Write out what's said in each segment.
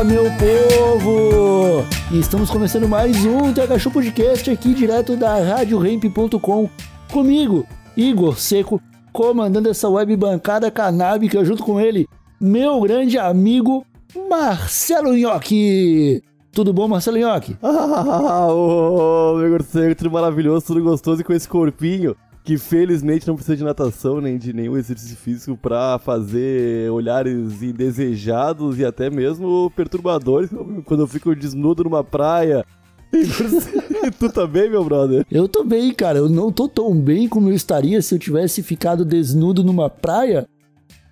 Fala, meu povo! E estamos começando mais um TH Show Podcast aqui direto da RadioRamp.com comigo, Igor Seco, comandando essa web bancada canábica junto com ele, meu grande amigo Marcelo Nhoque. Tudo bom, Marcelo Nhoque? Ah, ô, meu morcego, tudo maravilhoso, tudo gostoso e com esse corpinho que felizmente não precisa de natação nem de nenhum exercício físico pra fazer olhares indesejados e até mesmo perturbadores quando eu fico desnudo numa praia. E tu também, meu brother? Eu tô bem, cara. Eu não tô tão bem como eu estaria se eu tivesse ficado desnudo numa praia,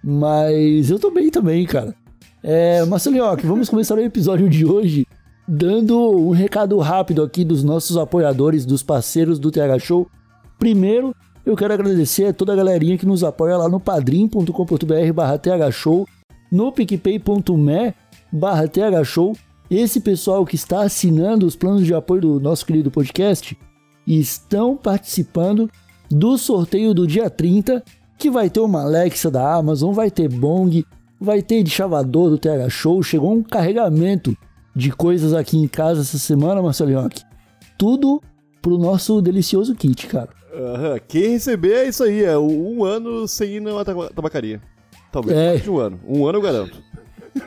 mas eu tô bem também, cara. É, Marcelo Nhoque, vamos começar o episódio de hoje dando um recado rápido aqui dos nossos apoiadores, dos parceiros do TH Show. Primeiro, eu quero agradecer a toda a galerinha que nos apoia lá no padrim.com.br barra thshow, no picpay.me barra thshow. Esse pessoal que está assinando os planos de apoio do nosso querido podcast estão participando do sorteio do dia 30, que vai ter uma Alexa da Amazon, vai ter Bong, vai ter de chavador do TH Show, chegou um carregamento de coisas aqui em casa essa semana, Marcelinho. Tudo pro nosso delicioso kit, cara. Aham, Quem receber é isso aí, é um ano sem ir na taba- tabacaria. Talvez, É. um ano. Um ano eu garanto.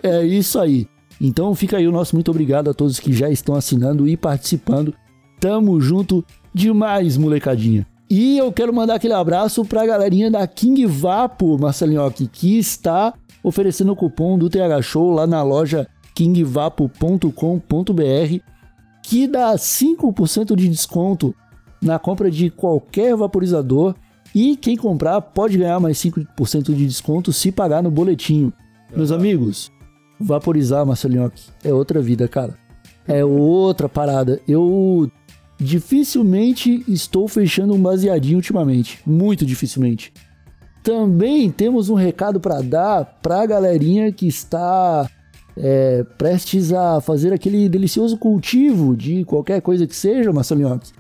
É isso aí. Então fica aí o nosso muito obrigado a todos que já estão assinando e participando. Tamo junto demais, molecadinha. E eu quero mandar aquele abraço pra galerinha da King Vapo, Marcelinhoque, que está oferecendo o cupom do TH Show lá na loja kingvapo.com.br, que dá 5% de desconto na compra de qualquer vaporizador. E quem comprar pode ganhar mais 5% de desconto se pagar no boletinho. Meus amigos, vaporizar, Marcelinhoque, é outra vida, cara. É outra parada. Eu dificilmente estou fechando um baseadinho ultimamente. Muito dificilmente. Também temos um recado para dar pra galerinha que está é, prestes a fazer aquele delicioso cultivo de qualquer coisa que seja, Marcelinhoque.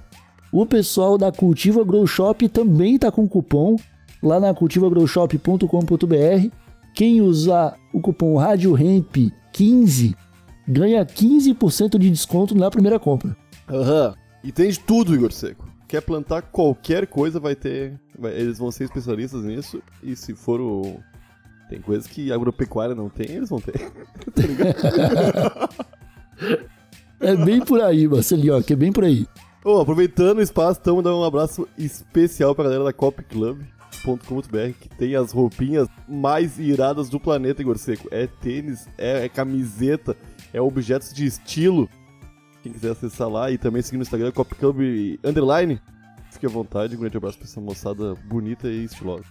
O pessoal da Cultiva Grow Shop também tá com cupom lá na cultivagrowshop.com.br. Quem usar o cupom RadioRamp15 ganha 15% de desconto na primeira compra. Aham. E tem de tudo, Igor Seco. Quer plantar qualquer coisa, vai ter. vai- eles vão ser especialistas nisso. E se for o. Tem coisas que a agropecuária não tem, eles vão ter. tá ligado? É bem por aí, Marcelinho, que é bem por aí. Ô, aproveitando o espaço, estamos dando um abraço especial pra galera da copclub.com.br que tem as roupinhas mais iradas do planeta, Igor Seco. É tênis, é, é camiseta, é objetos de estilo. Quem quiser acessar lá e também seguir no Instagram, copclub underline. Fique à vontade, um grande abraço pra essa moçada bonita e estilosa.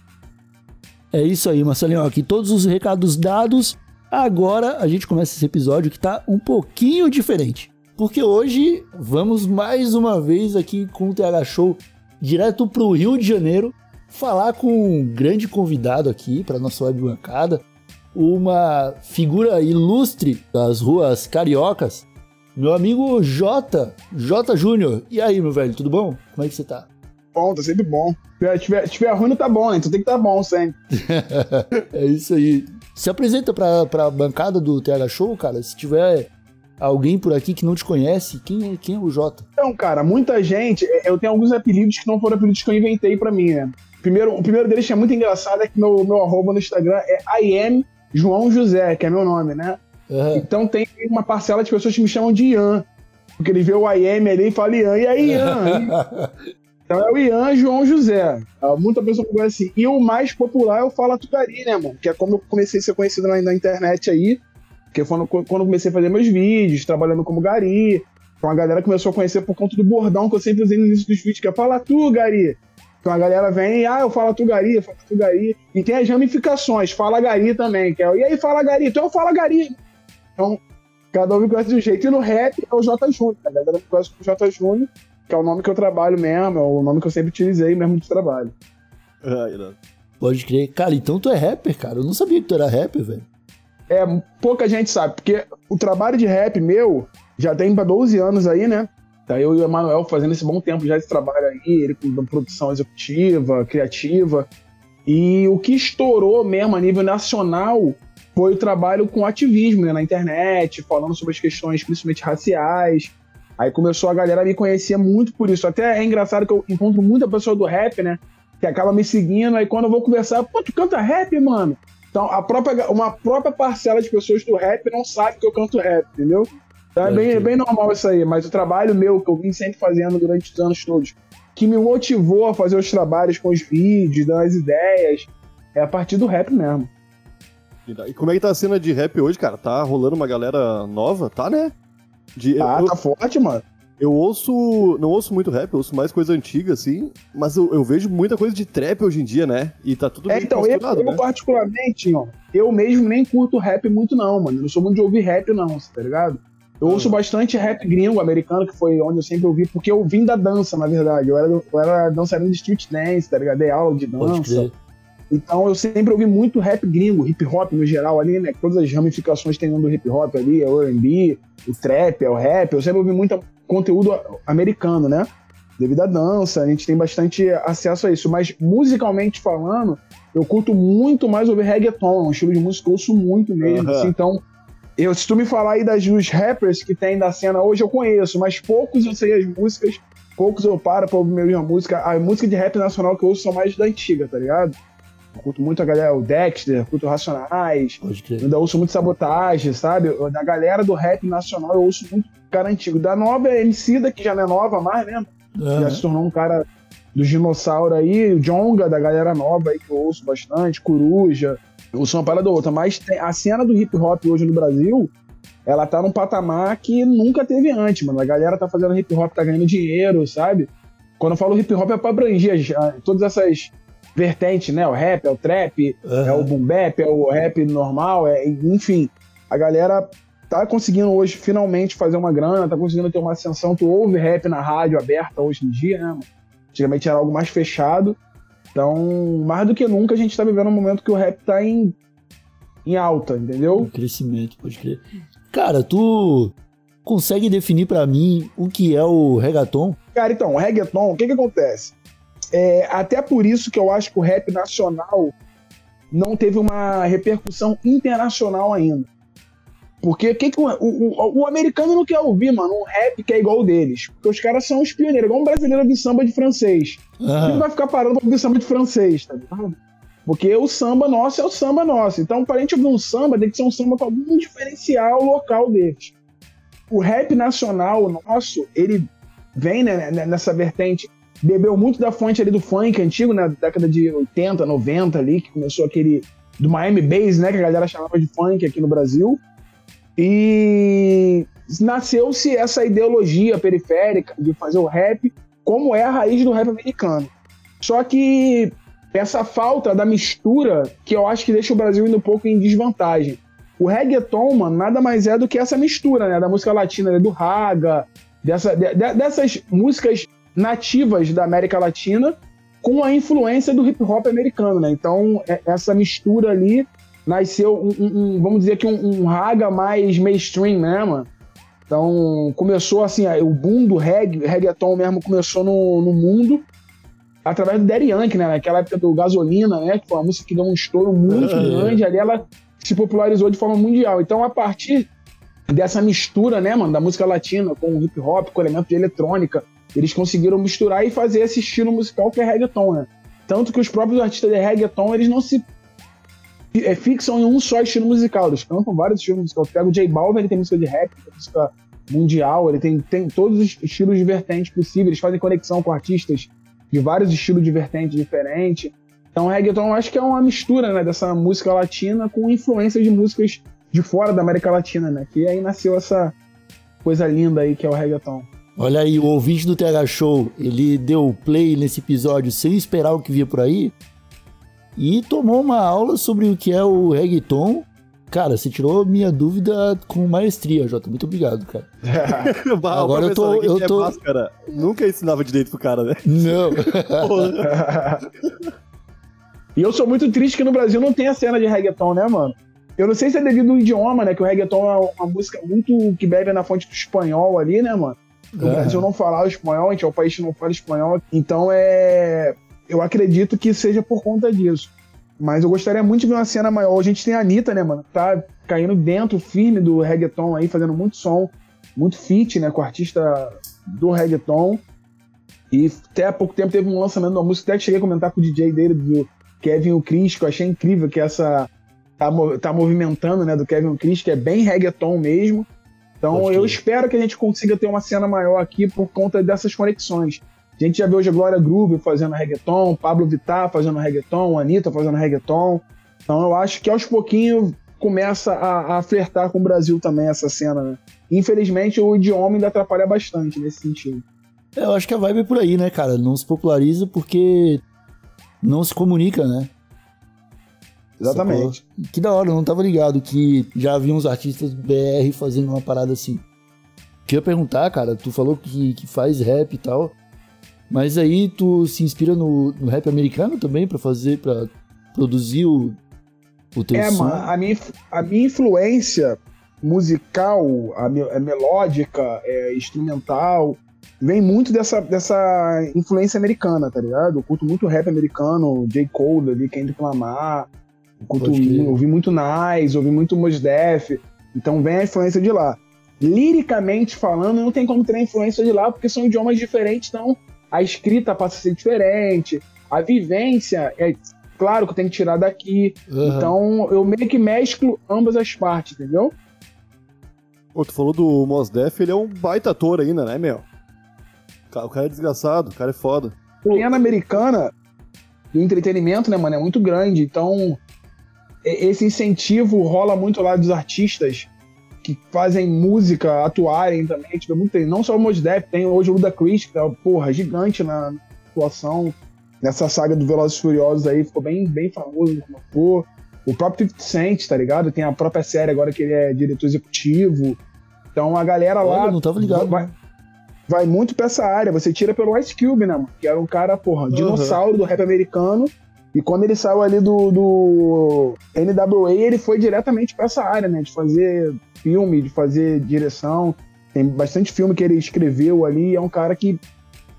É isso aí, Marcelinho, aqui todos os recados dados. Agora a gente começa esse episódio que tá um pouquinho diferente. Porque hoje vamos mais uma vez aqui com o TH Show direto pro Rio de Janeiro falar com um grande convidado aqui para nossa web bancada, uma figura ilustre das ruas cariocas, meu amigo Jota, Jota Júnior. E aí, meu velho, tudo bom? Como é que você tá? Bom, tá sempre bom. Se tiver, tiver ruim, não tá bom, né? Então tem que tá bom sempre. É isso aí. Se apresenta pra, pra bancada do TH Show, cara. Se tiver alguém por aqui que não te conhece, quem é, quem é o Jota? Então, cara, muita gente. Eu tenho alguns apelidos que não foram apelidos que eu inventei pra mim, né? Primeiro, o primeiro deles que é muito engraçado é que meu, meu arroba no Instagram é IM João José, que é meu nome, né? Aham. Então tem uma parcela de pessoas que me chamam de Ian. Porque ele vê o IM ali e fala Ian. E aí, Ian? Então é o Ian João José. Ah, Muita pessoa conhece assim. E o mais popular é o Fala Tugari, né, mano? Que é como eu comecei a ser conhecido na, na internet aí. Que foi quando, quando eu comecei a fazer meus vídeos, trabalhando como gari. Então a galera começou a conhecer por conta do bordão que eu sempre usei no início dos vídeos, que é Fala Tu, gari. Então a galera vem, ah, eu falo tu gari, eu falo tu gari. E tem as ramificações, fala gari também, que é, e aí fala gari, então eu falo gari. Então, cada um me conhece de um jeito. E no rap é o J Júnior, a galera me conhece como J Júnior, que é o nome que eu trabalho mesmo, é o nome que eu sempre utilizei mesmo de trabalho. Ah, irado. Pode crer. Cara, então tu é rapper, cara. Eu não sabia que tu era rapper, velho. É, pouca gente sabe, porque o trabalho de rap meu já tem pra 12 anos aí, né? Tá eu e o Emanuel fazendo esse bom tempo já esse trabalho aí, ele com produção executiva, criativa. E o que estourou mesmo a nível nacional foi o trabalho com ativismo né, na internet, falando sobre as questões principalmente raciais. Aí começou a galera me conhecer muito por isso. Até é engraçado que eu encontro muita pessoa do rap, né? Que acaba me seguindo, aí quando eu vou conversar, pô, tu canta rap, mano? Então, a própria, uma própria parcela de pessoas do rap não sabe que eu canto rap, entendeu? Então é bem, é bem normal isso aí, mas o trabalho meu, que eu vim sempre fazendo durante os anos todos, que me motivou a fazer os trabalhos com os vídeos, dando as ideias, é a partir do rap mesmo. E como é que tá a cena de rap hoje, cara? Tá rolando uma galera nova? Tá, né? De, Ah, eu, tá forte, mano. Eu ouço. Não ouço muito rap, eu ouço mais coisa antiga, assim. Mas eu, eu vejo muita coisa de trap hoje em dia, né? E tá tudo É, bem então, eu, eu né? particularmente, ó, eu mesmo nem curto rap muito não, mano. Eu não sou muito de ouvir rap não, tá ligado? Eu ouço Ah. bastante rap gringo, americano, que foi onde eu sempre ouvi, porque eu vim da dança, na verdade. Eu era, eu era dançarino de street dance, tá ligado? Dei aula de dança. Então eu sempre ouvi muito rap gringo, hip hop no geral ali, né? Todas as ramificações tem do hip hop ali, é o R&B, o trap, é o rap. Eu sempre ouvi muito conteúdo americano, né? Devido à dança, a gente tem bastante acesso a isso. Mas musicalmente falando, eu curto muito mais ouvir reggaeton, é um estilo de música que eu ouço muito mesmo. Aham. assim. então, eu, se tu me falar aí das, dos rappers que tem da cena hoje, eu conheço, mas poucos eu sei as músicas, poucos eu paro pra ouvir mesmo a música. A música de rap nacional que eu ouço são mais da antiga, tá ligado? Eu curto muito a galera, o Dexter, curto Racionais, ainda ouço muito sabotagem, sabe? Da galera do rap nacional, eu ouço muito cara antigo. Da nova é MC, que já não é nova mais, né? Já Aham. se tornou um cara do dinossauro aí, o Jonga, da galera nova aí que eu ouço bastante, Coruja. Eu ouço uma parada ou outra, mas tem- a cena do hip hop hoje no Brasil, ela tá num patamar que nunca teve antes, mano. A galera tá fazendo hip hop, tá ganhando dinheiro, sabe? Quando eu falo hip hop é pra abranger todas essas vertentes, né? O rap, é o trap, Aham. é o boom bap, é o rap normal, é, enfim. A galera tá conseguindo hoje finalmente fazer uma grana, tá conseguindo ter uma ascensão. Tu ouve rap na rádio aberta hoje em dia, né? Antigamente era algo mais fechado. Então, mais do que nunca, a gente tá vivendo um momento que o rap tá em, em alta, entendeu? crescimento, pode crer. Cara, tu consegue definir pra mim o que é o reggaeton? Cara, então, o reggaeton, o que que acontece? É, até por isso que eu acho que o rap nacional não teve uma repercussão internacional ainda. Porque o que que o, o, o- americano não quer ouvir, mano, um rap que é igual o deles. Porque os caras são os pioneiros, igual um brasileiro ouvir samba de francês. Ele não Aham. vai ficar parando pra ouvir samba de francês, tá ligado? Porque o samba nosso é o samba nosso. Então, pra gente ouvir um samba, tem que ser um samba com algum diferencial local deles. O rap nacional nosso, ele vem né, né, nessa vertente, bebeu muito da fonte ali do funk antigo, na década de 80, 90 ali, que começou aquele do Miami Bass, né, que a galera chamava de funk aqui no Brasil. E nasceu-se essa ideologia periférica de fazer o rap como é a raiz do rap americano. Só que essa falta da mistura que eu acho que deixa o Brasil indo um pouco em desvantagem. O reggaeton, mano, nada mais é do que essa mistura, né? Da música latina, né, do raga, dessa, de- de- dessas músicas nativas da América Latina com a influência do hip hop americano, né? Então, é- essa mistura ali nasceu, um, um- vamos dizer que um, um raga mais mainstream, né, mano? Então, começou assim, o boom do reggae, reggaeton mesmo começou no, no mundo através do Daddy Yankee, né? Naquela época do Gasolina, né? Que foi uma música que deu um estouro muito É. grande, ali ela se popularizou de forma mundial. Então, a partir dessa mistura, né, mano, da música latina com o hip hop, com elemento de eletrônica, eles conseguiram misturar e fazer esse estilo musical que é reggaeton, né? Tanto que os próprios artistas de reggaeton, eles não se é, fixam em um só estilo musical, eles cantam vários estilos musicais. Tu pega o J Balvin, ele tem música de rap, tem música mundial, ele tem, tem todos os estilos de vertentes possíveis, eles fazem conexão com artistas de vários estilos de vertente diferentes. Então, reggaeton eu acho que é uma mistura né, dessa música latina com influência de músicas de fora da América Latina, né? Que aí nasceu essa coisa linda aí que é o reggaeton. Olha aí, o ouvinte do TH Show, ele deu play nesse episódio sem esperar o que via por aí e tomou uma aula sobre o que é o reggaeton. Cara, você tirou minha dúvida com maestria, Jota. Muito obrigado, cara. Agora eu tô- eu é tô- máscara, Nunca ensinava direito pro cara, né? Não. E eu sou muito triste que no Brasil não tem a cena de reggaeton, né, mano? Eu não sei se é devido ao idioma, né? Que o reggaeton é uma música muito que bebe na fonte do espanhol ali, né, mano? No Aham. Brasil não falar o espanhol, a gente é um país que não fala espanhol. Então é. Eu acredito que seja por conta disso. Mas eu gostaria muito de ver uma cena maior. A gente tem a Anitta, né, mano? Tá caindo dentro firme do reggaeton aí, fazendo muito som, muito feat, né, com o artista do reggaeton. E até há pouco tempo teve um lançamento de uma música, até que cheguei a comentar com o DJ dele, do Kevin o Chris, que eu achei incrível que essa. Tá, tá movimentando, né, do Kevin o Chris, que é bem reggaeton mesmo. Então eu espero que a gente consiga ter uma cena maior aqui por conta dessas conexões. A gente já vê hoje a Glória Groove fazendo reggaeton, Pablo Vittar fazendo reggaeton, Anitta fazendo reggaeton. Então eu acho que aos pouquinhos começa a, a flertar com o Brasil também essa cena, né? Infelizmente o idioma ainda atrapalha bastante nesse sentido. Eu acho que a vibe é por aí, né, cara? Não se populariza porque não se comunica, né? Exatamente. Que da hora, eu não tava ligado que já havia uns artistas BR fazendo uma parada assim. Queria perguntar, cara, tu falou que, que faz rap e tal, mas aí tu se inspira no, no rap americano também pra fazer, pra produzir o, o teu É, som? mano, a minha, a minha influência musical, a, me- a melódica, é, instrumental, vem muito dessa, dessa influência americana, tá ligado? Eu curto muito rap americano, J. Cole ali, Kendrick Lamar, eu curto, ouvi muito Nice, ouvi muito Mos Def, então vem a influência de lá. Liricamente falando, não tem como ter a influência de lá, porque são idiomas diferentes, então a escrita passa a ser diferente, a vivência é claro que eu tenho que tirar daqui, Aham. então eu meio que mesclo ambas as partes, entendeu? Pô, tu falou do Mos Def, ele é um baita ator ainda, né, meu? O cara é desgraçado, o cara é foda. A cena americana do entretenimento, né, mano, é muito grande, então esse incentivo rola muito lá dos artistas que fazem música atuarem também, tipo, muito, não só o Mos Def, tem hoje o Ludacris, que é, porra, gigante na atuação nessa saga do Velozes Furiosos aí, ficou bem, bem famoso como ator. O próprio 50 Cent, tá ligado? Tem a própria série agora que ele é diretor executivo. Então a galera lá Olha, não tava ligado. vai, vai muito pra essa área. Você tira pelo Ice Cube, né, mano? Que era um cara, porra, dinossauro do rap americano. E quando ele saiu ali do, do NWA, ele foi diretamente pra essa área, né? De fazer filme, de fazer direção. Tem bastante filme que ele escreveu ali. É um cara que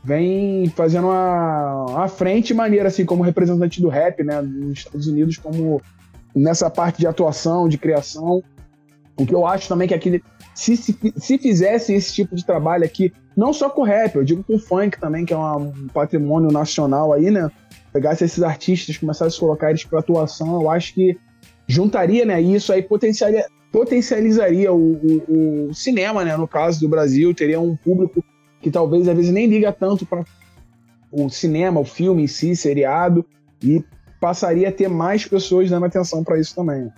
vem fazendo uma, uma frente maneira, assim, como representante do rap, né? Nos Estados Unidos, como nessa parte de atuação, de criação. O que eu acho também que aqui, se, se, se fizesse esse tipo de trabalho aqui, não só com rap, eu digo com funk também, que é um patrimônio nacional aí, né? Pegasse esses artistas, começasse a colocar eles para atuação, eu acho que juntaria, né? Isso aí potenciaria, potencializaria o, o- o cinema, né? No caso do Brasil, teria um público que talvez às vezes nem liga tanto para o cinema, o filme em si, seriado, e passaria a ter mais pessoas dando atenção para isso também.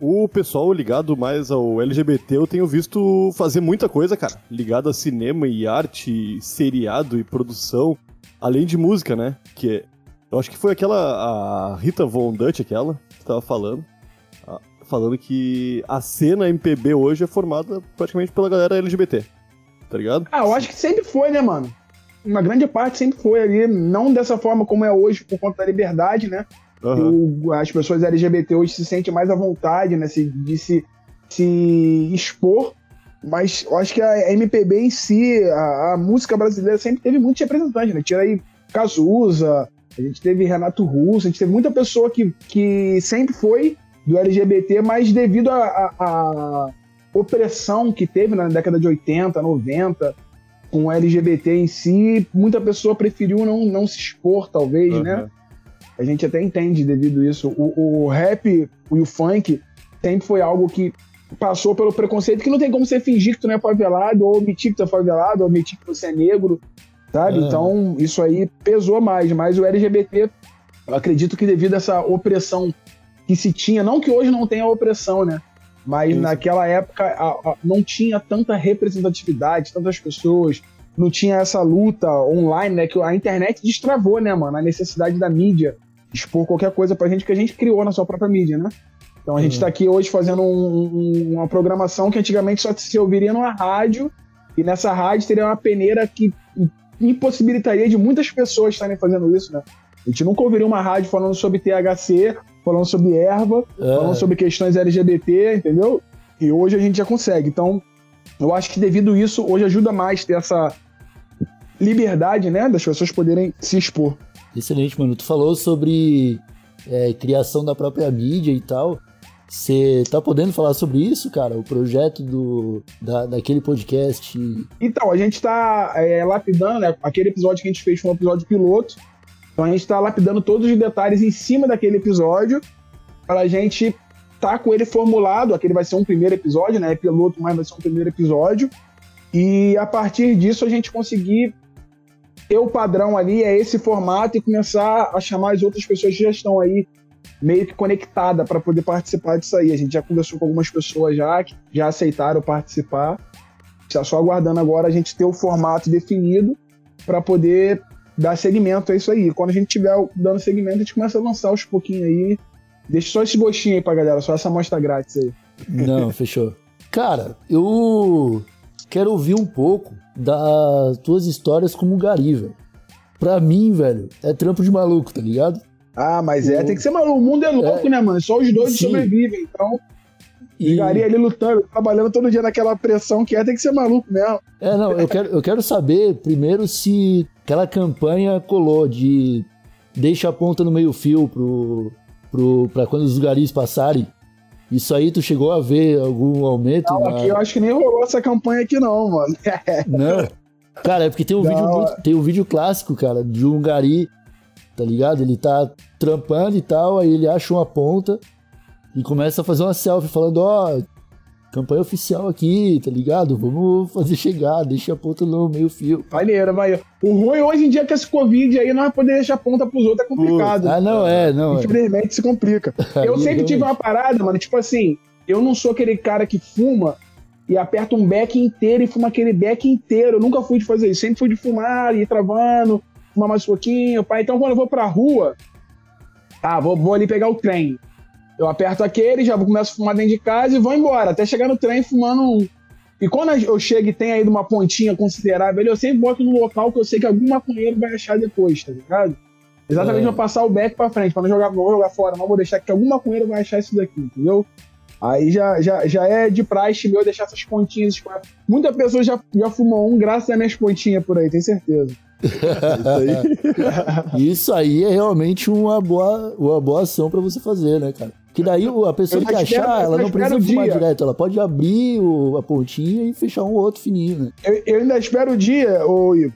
O pessoal ligado mais ao LGBT, eu tenho visto fazer muita coisa, cara. Ligado a cinema e arte, seriado e produção. Além de música, né? Que é- eu acho que foi aquela. A Rita Von Dutch, aquela, que tava falando. Falando que a cena MPB hoje é formada praticamente pela galera LGBT. Tá ligado? Ah, eu acho que sempre foi, né, mano? Uma grande parte sempre foi ali, não dessa forma como é hoje, por conta da liberdade, né? O- as pessoas LGBT hoje se sentem mais à vontade, né? se- de se, se expor. Mas eu acho que a MPB em si, a, a música brasileira sempre teve muitos representantes, né? Tira aí Cazuza, a gente teve Renato Russo, a gente teve muita pessoa que, que sempre foi do LGBT, mas devido à opressão que teve na década de 80, 90, com o LGBT em si, muita pessoa preferiu não, não se expor, talvez, né? Aham. A gente até entende devido a isso. O, o rap e o funk sempre foi algo que passou pelo preconceito, que não tem como você fingir que tu não é favelado, ou omitir que tu é favelado, ou omitir que você é negro, sabe? Então, isso aí pesou mais. Mas o LGBT, eu acredito que devido a essa opressão que se tinha, não que hoje não tenha opressão, né? Mas Isso. naquela época a- a- não tinha tanta representatividade, tantas pessoas não tinha essa luta online, né? Que a internet destravou, né, mano? A necessidade da mídia expor qualquer coisa pra gente que a gente criou na sua própria mídia, né? Então a gente tá aqui hoje fazendo um- um- uma programação que antigamente só se ouviria numa rádio, e nessa rádio teria uma peneira que impossibilitaria de muitas pessoas estarem fazendo isso, né? A gente nunca ouviria uma rádio falando sobre THC, falando sobre erva, É. falando sobre questões LGBT, entendeu? E hoje a gente já consegue. Então, eu acho que devido a isso, hoje ajuda mais ter essa liberdade, né, das pessoas poderem se expor. Excelente, mano. Tu falou sobre é, criação da própria mídia e tal. Você tá podendo falar sobre isso, cara? O projeto do, da, daquele podcast. Então, a gente tá é, lapidando, né? Aquele episódio que a gente fez foi um episódio piloto. Então a gente tá lapidando todos os detalhes em cima daquele episódio para a gente tá com ele formulado. Aquele vai ser um primeiro episódio, né? É piloto, mas vai ser um primeiro episódio. E a partir disso a gente conseguir ter o padrão ali, é esse formato, e começar a chamar as outras pessoas que já estão aí meio que conectada para poder participar disso aí. A gente já conversou com algumas pessoas já que já aceitaram participar. Está só aguardando agora a gente ter o formato definido para poder dar segmento a isso aí. Quando a gente tiver dando segmento, a gente começa a lançar aos pouquinhos aí. Deixa só esse gostinho aí pra galera, só essa amostra grátis aí. Não, fechou. Cara, eu quero ouvir um pouco das tuas histórias como gari, velho. Pra mim, velho, é trampo de maluco, tá ligado? Ah, mas é, tem que ser maluco. O mundo é louco, né, mano? Só os dois Sim. sobrevivem. Então, E- ligaria ali lutando, trabalhando todo dia naquela pressão que é, tem que ser maluco mesmo. É, não, eu quero, eu quero saber primeiro se aquela campanha colou de deixa a ponta no meio fio pro, pro, pra quando os garis passarem. Isso aí tu chegou a ver algum aumento? Não, na- aqui eu acho que nem rolou essa campanha aqui, não, mano. Não. Cara, é porque tem um, Não. vídeo muito- tem um vídeo clássico, cara, de um gari, tá ligado? Ele tá trampando e tal, aí ele acha uma ponta e começa a fazer uma selfie falando, ó, campanha oficial aqui, tá ligado? Vamos fazer chegar, deixa a ponta no meio fio. Maneiro, maneiro. O ruim hoje em dia é que esse Covid aí não vai poder deixar ponta pros outros, é complicado. Ah, não, é, não. É. Infelizmente se complica. Eu sempre tive uma parada, mano, tipo assim, eu não sou aquele cara que fuma e aperta um beck inteiro e fuma aquele beck inteiro. Eu nunca fui de fazer isso. Sempre fui de fumar, ir travando, fumar mais um pouquinho, pai. Então quando eu vou pra rua, ah, vou, vou ali pegar o trem. Eu aperto aquele, já começo a fumar dentro de casa e vou embora. Até chegar no trem fumando um. E quando eu chego e tem aí uma pontinha considerável, eu sempre boto no local que eu sei que algum maconheiro vai achar depois, tá ligado? Exatamente É. pra passar o back pra frente, pra não jogar, não vou jogar fora, não vou deixar que algum maconheiro vai achar isso daqui, entendeu? Aí já, já, já é de praxe meu deixar essas pontinhas. Muita pessoa já, já fumou um graças às minhas pontinhas por aí, tenho certeza. Isso aí é realmente uma boa, uma boa ação pra você fazer, né, cara? Que daí a pessoa que espero- achar, ela não precisa fumar dia. direto, ela pode abrir o- a pontinha e fechar um outro fininho, né? Eu, eu ainda espero o dia, ô Igor,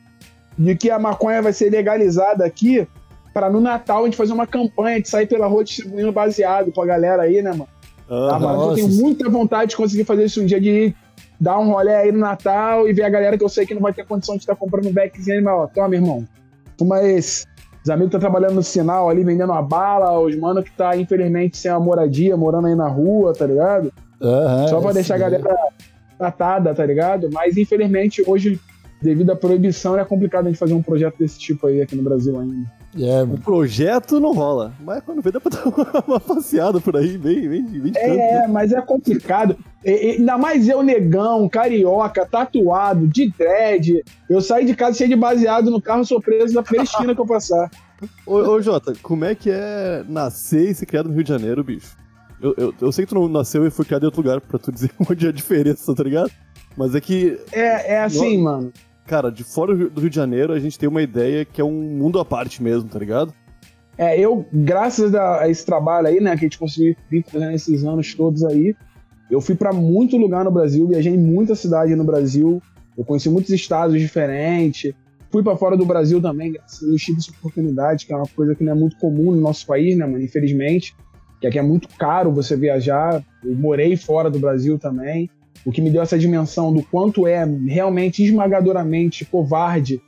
de que a maconha vai ser legalizada aqui para no Natal a gente fazer uma campanha de sair pela rua distribuindo baseado pra galera aí, né, mano? Ah, Tá, mano? Eu tenho muita vontade de conseguir fazer isso um dia, de dar um rolê aí no Natal e ver a galera que eu sei que não vai ter condição de estar comprando um backzinho, mas ó, toma, irmão, toma esse. Os amigos que estão trabalhando no sinal ali, vendendo uma bala, os mano que tá, infelizmente, sem uma moradia, morando aí na rua, tá ligado? Aham, Só pra deixar a galera tratada, tá ligado? Mas infelizmente hoje, devido à proibição, é complicado a gente fazer um projeto desse tipo aí aqui no Brasil ainda. É, O projeto não rola, mas quando vê dá pra dar uma, passeada por aí, bem, bem, bem de canto. né? É, mas é complicado. E- e- ainda mais eu, negão, carioca, tatuado, de dread. Eu saí de casa cheio de baseado no carro, sou preso na primeira esquina que eu passar. Ô, ô, Jota, como é que é nascer e ser criado no Rio de Janeiro, bicho? Eu, eu, eu sei que tu não nasceu e foi criado em outro lugar pra tu dizer onde é a diferença, tá ligado? Mas é que, É, é assim, mano. Cara, de fora do Rio- de Janeiro a gente tem uma ideia que é um mundo à parte mesmo, tá ligado? É, eu, graças a, esse trabalho aí, né, que a gente conseguiu vir fazendo esses anos todos aí, eu fui pra muito lugar no Brasil, viajei em muita cidade no Brasil, eu conheci muitos estados diferentes, fui pra fora do Brasil também, graças a tive essa oportunidade, que é uma coisa que não é muito comum no nosso país, né, mano, infelizmente, que aqui é muito caro você viajar, eu morei fora do Brasil também, o que me deu essa dimensão do quanto é realmente esmagadoramente covarde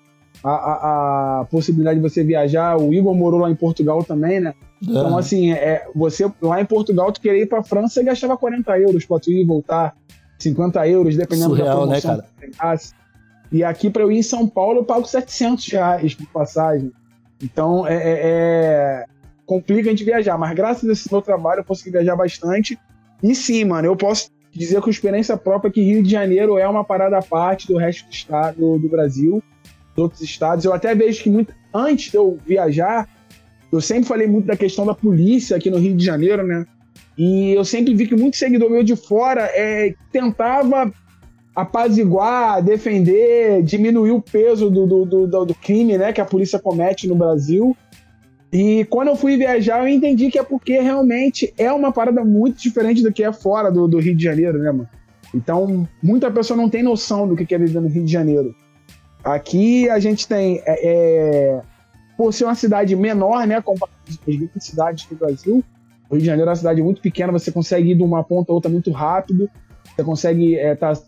a, a, a possibilidade de você viajar. O Igor morou lá em Portugal também, né? Então, Aham. assim, é, você lá em Portugal, tu queria ir pra França, você gastava 40 euros pra tu ir e voltar, 50 euros, dependendo Surreal, da né, promoção cara? que você pegasse. E aqui para eu ir em São Paulo eu pago 700 reais por passagem. Então é, é, é, complica a gente viajar, mas graças a esse meu trabalho eu consegui viajar bastante. E sim, mano, eu posso dizer com experiência própria que Rio de Janeiro é uma parada à parte do resto do estado do Brasil, dos outros estados. Eu até vejo que muito antes de eu viajar, eu sempre falei muito da questão da polícia aqui no Rio de Janeiro, né? E eu sempre vi que muito seguidor meu de fora é, tentava apaziguar, defender, diminuir o peso do, do, do, do, crime né, que a polícia comete no Brasil. E quando eu fui viajar, eu entendi que é porque realmente é uma parada muito diferente do que é fora do, do Rio de Janeiro, né, mano? Então, muita pessoa não tem noção do que é viver no Rio de Janeiro. Aqui a gente tem, é, é, por ser uma cidade menor, né, comparado com as grandes cidades do Brasil, o Rio de Janeiro é uma cidade muito pequena, você consegue ir de uma ponta a outra muito rápido. Você consegue estar é, tá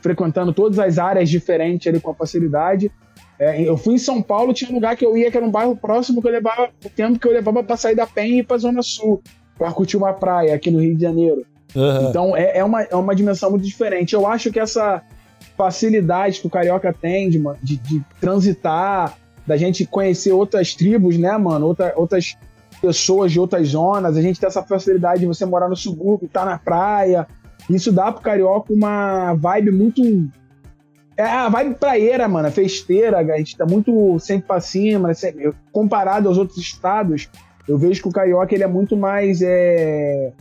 frequentando todas as áreas diferentes ali com facilidade. É, eu fui em São Paulo, tinha um lugar que eu ia, que era um bairro próximo, que eu levava o tempo que eu levava para sair da Penha e ir pra Zona Sul, para curtir uma praia aqui no Rio de Janeiro. Uhum. Então é, é, uma, é uma dimensão muito diferente. Eu acho que essa facilidade que o carioca tem de, de, de transitar, da gente conhecer outras tribos, né, mano? Outra, outras pessoas de outras zonas, a gente tem essa facilidade de você morar no subúrbio, estar tá na praia, isso dá pro carioca uma vibe muito. É a vibe praieira, mano, festeira, a gente tá muito sempre pra cima. Sempre... Comparado aos outros estados, eu vejo que o carioca ele é muito mais é...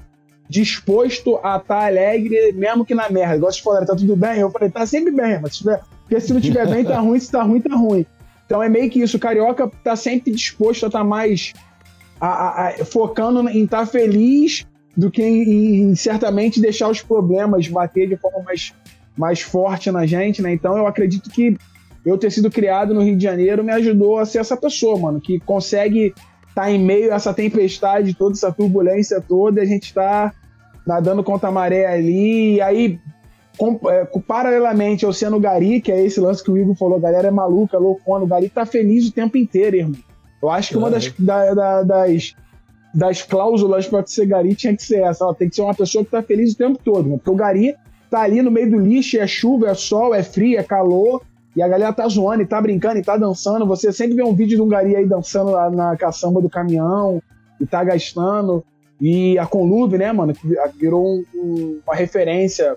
disposto a estar tá alegre, mesmo que na merda. Igual vocês falaram, tá tudo bem? Eu falei, tá sempre bem, mas se tiver... porque se não tiver bem, tá ruim, se tá ruim, tá ruim. Então é meio que isso, o carioca tá sempre disposto a estar tá mais a, a, a, focando em estar tá feliz do que em, em, certamente deixar os problemas bater de forma mais, mais forte na gente, né? Então eu acredito que eu ter sido criado no Rio de Janeiro me ajudou a ser essa pessoa, mano, que consegue estar tá em meio a essa tempestade, toda essa turbulência toda, e a gente está nadando contra a maré ali, e aí com, é, paralelamente ao sendo o Gari, que é esse lance que o Igor falou, a galera é maluca, loucona, o Gari tá feliz o tempo inteiro, irmão. Eu acho que uma das, da, da, das das cláusulas para ser gari tinha que ser essa. Ela tem que ser uma pessoa que está feliz o tempo todo, né? Porque o gari tá ali no meio do lixo, é chuva, é sol, é frio, é calor, e a galera tá zoando, e tá brincando, e tá dançando. Você sempre vê um vídeo de um gari aí dançando lá na caçamba do caminhão, e tá gastando. E a Conlube, né, mano, que virou um, um, uma referência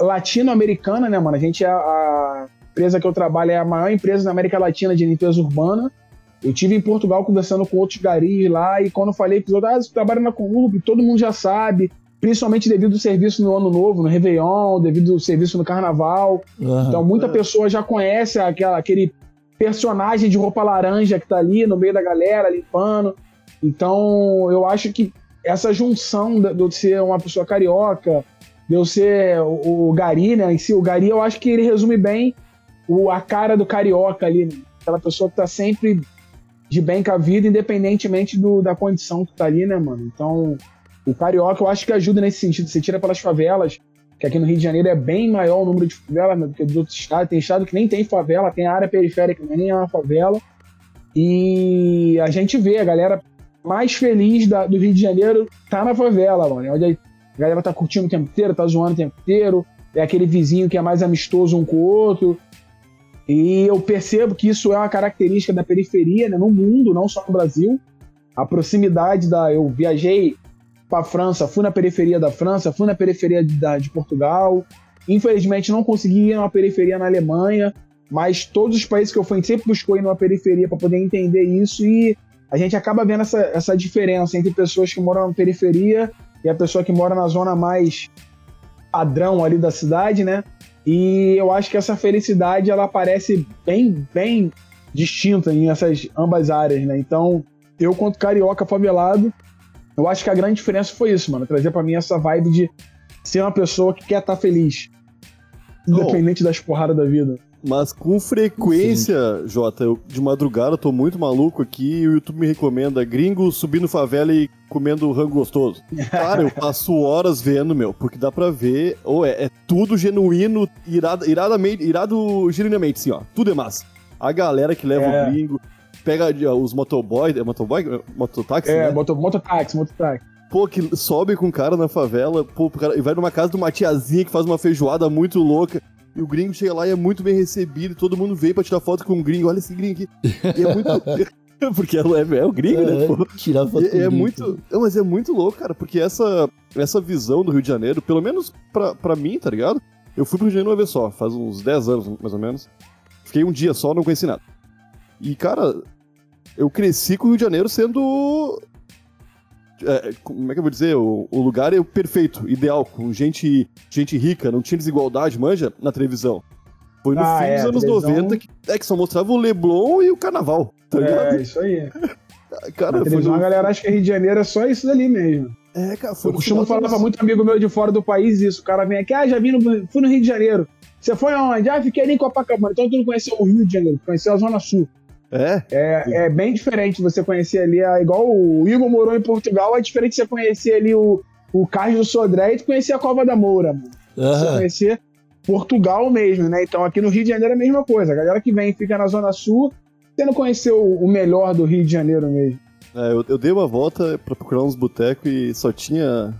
latino-americana, né, mano? A gente é a, a empresa que eu trabalho é a maior empresa na América Latina de limpeza urbana. Eu tive em Portugal conversando com outros garis lá e quando eu falei ah, você trabalha na Conurb, todo mundo já sabe, principalmente devido ao serviço no Ano Novo, no Réveillon, devido ao serviço no Carnaval. Uhum. Então muita pessoa já conhece aquela, aquele personagem de roupa laranja que tá ali no meio da galera, limpando. Então eu acho que essa junção de eu ser uma pessoa carioca, de eu ser o, o Gari, né? Em si, o Gari eu acho que ele resume bem o, a cara do carioca ali, né? aquela pessoa que tá sempre de bem com a vida, independentemente do, da condição que tá ali, né, mano? Então, o carioca eu acho que ajuda nesse sentido. Você tira pelas favelas, que aqui no Rio de Janeiro é bem maior o número de favelas né, do que dos outros estados. Tem estado que nem tem favela, tem área periférica, nem é uma favela. E a gente vê a galera mais feliz da, do Rio de Janeiro tá na favela, mano. Onde a galera tá curtindo o tempo inteiro, tá zoando o tempo inteiro. É aquele vizinho que é mais amistoso um com o outro. E eu percebo que isso é uma característica da periferia, né, no mundo, não só no Brasil. A proximidade da. Eu viajei para a França, fui na periferia da França, fui na periferia de, da, de Portugal. Infelizmente não consegui ir numa periferia na Alemanha, mas todos os países que eu fui, sempre buscou ir numa periferia para poder entender isso e a gente acaba vendo essa, essa diferença entre pessoas que moram na periferia e a pessoa que mora na zona mais padrão ali da cidade, né? E eu acho que essa felicidade ela aparece bem, bem distinta em essas ambas áreas, né? Então, eu quanto carioca favelado, eu acho que a grande diferença foi isso, mano, trazer para mim essa vibe de ser uma pessoa que quer estar tá feliz, independente oh. das porradas da vida. Mas com frequência, Sim. Jota, eu, de madrugada eu tô muito maluco aqui e o YouTube me recomenda gringo subindo favela e comendo rango gostoso. Cara, eu passo horas vendo, meu, porque dá pra ver, ou é, é tudo genuíno, irado, iradamente, irado genuinamente, assim, ó. Tudo é massa. A galera que leva é. o gringo, pega os motoboys, é motoboy? Mototáxi? É, né? moto, mototáxi, mototáxi. Pô, que sobe com um cara na favela, pô, cara, e vai numa casa de uma tiazinha que faz uma feijoada muito louca. E o gringo chega lá e é muito bem recebido, todo mundo veio pra tirar foto com o gringo. Olha esse gringo aqui. E é muito. porque é, é, é o gringo, né? Pô? tirar foto com É, gringo. muito. Não, mas é muito louco, cara, porque essa, essa visão do Rio de Janeiro, pelo menos pra, pra mim, tá ligado? Eu fui pro Rio de Janeiro uma vez só, faz uns 10 anos, mais ou menos. Fiquei um dia só, não conheci nada. E, cara, eu cresci com o Rio de Janeiro sendo. é, como é que eu vou dizer? O, o lugar é o perfeito, ideal, com gente, gente rica, não tinha desigualdade, manja, na televisão. Foi no Ah, fim é, dos anos televisão- 90 que, é, que só mostrava o Leblon e o Carnaval. Tá ligado? É, isso aí. Cara, Na televisão no- a galera acha que Rio de Janeiro é só isso dali mesmo. É, cara, foi Eu costumo falar dos pra muito amigo meu de fora do país isso. O cara vem aqui, ah, já vim no, fui no Rio de Janeiro. Você foi aonde? Ah, fiquei ali em Copacabana. Então tu não conheceu o Rio de Janeiro, conheceu a Zona Sul. É, É, é bem diferente você conhecer ali, é igual o Igor morou em Portugal, é diferente você conhecer ali o, o do Sodré e conhecer a Cova da Moura, mano. Você conhecer Portugal mesmo, né? Então aqui no Rio de Janeiro é a mesma coisa. A galera que vem e fica na Zona Sul, você não conheceu o melhor do Rio de Janeiro mesmo. é, eu, eu dei uma volta pra procurar uns botecos e só tinha.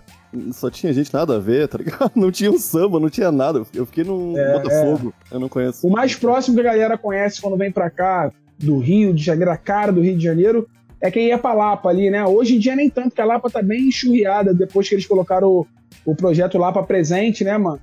Só tinha gente nada a ver, tá ligado? Não tinha um samba, não tinha nada. Eu fiquei num É, Botafogo, eu não conheço. O mais próximo que a galera conhece quando vem pra cá, do Rio de Janeiro, a cara do Rio de Janeiro, é quem ia pra Lapa ali, né? Hoje em dia nem tanto, porque a Lapa tá bem enxurriada depois que eles colocaram o, o projeto Lapa Presente, né, mano?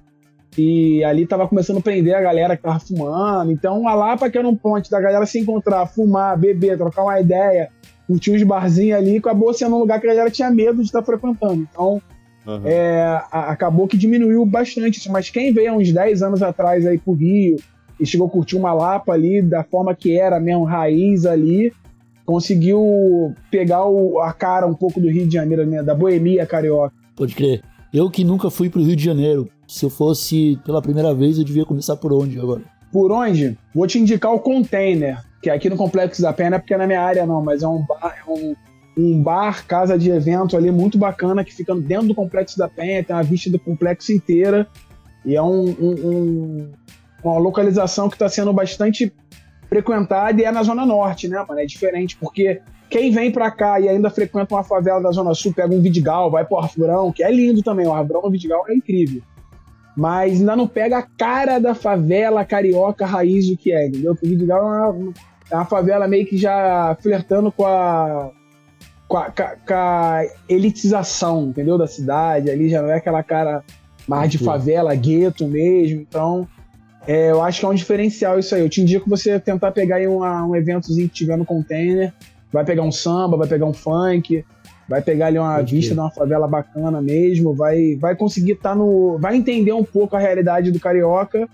E ali tava começando a prender a galera que tava fumando. Então a Lapa, que era um ponte da galera se encontrar, fumar, beber, trocar uma ideia, curtir uns barzinhos ali, acabou sendo um lugar que a galera tinha medo de estar frequentando. Então Aham. é, a- acabou que diminuiu bastante isso. Mas quem veio há uns 10 anos atrás aí pro Rio e chegou a curtir uma Lapa ali, da forma que era mesmo, raiz ali, conseguiu pegar o- a cara um pouco do Rio de Janeiro, né? Da boemia carioca. Pode crer. Eu que nunca fui pro Rio de Janeiro. Se eu fosse pela primeira vez, eu devia começar por onde agora? Por onde? Vou te indicar o Container, que é aqui no Complexo da Penha, não é porque é na minha área não, mas é um bar, é um, um bar, casa de evento ali muito bacana, que fica dentro do Complexo da Penha, tem uma vista do complexo inteira, e é um, um- um- uma localização que está sendo bastante frequentada e é na Zona Norte, né, mano? É diferente, porque quem vem pra cá e ainda frequenta uma favela da Zona Sul, pega um Vidigal, vai pro Arfurão, que é lindo também, o Arfurão no Vidigal é incrível mas ainda não pega a cara da favela carioca raiz do que é, entendeu? Porque o Vidigal é uma, é uma favela meio que já flertando com a, com a, com a- elitização, entendeu? Da cidade, ali já não é aquela cara mais de favela, gueto mesmo, então é, eu acho que é um diferencial isso aí. Eu te indico você tentar pegar aí uma- um eventozinho que tiver no container, vai pegar um samba, vai pegar um funk, vai pegar ali uma Pode vista de uma favela bacana mesmo, vai, vai conseguir estar no. vai entender um pouco a realidade do carioca.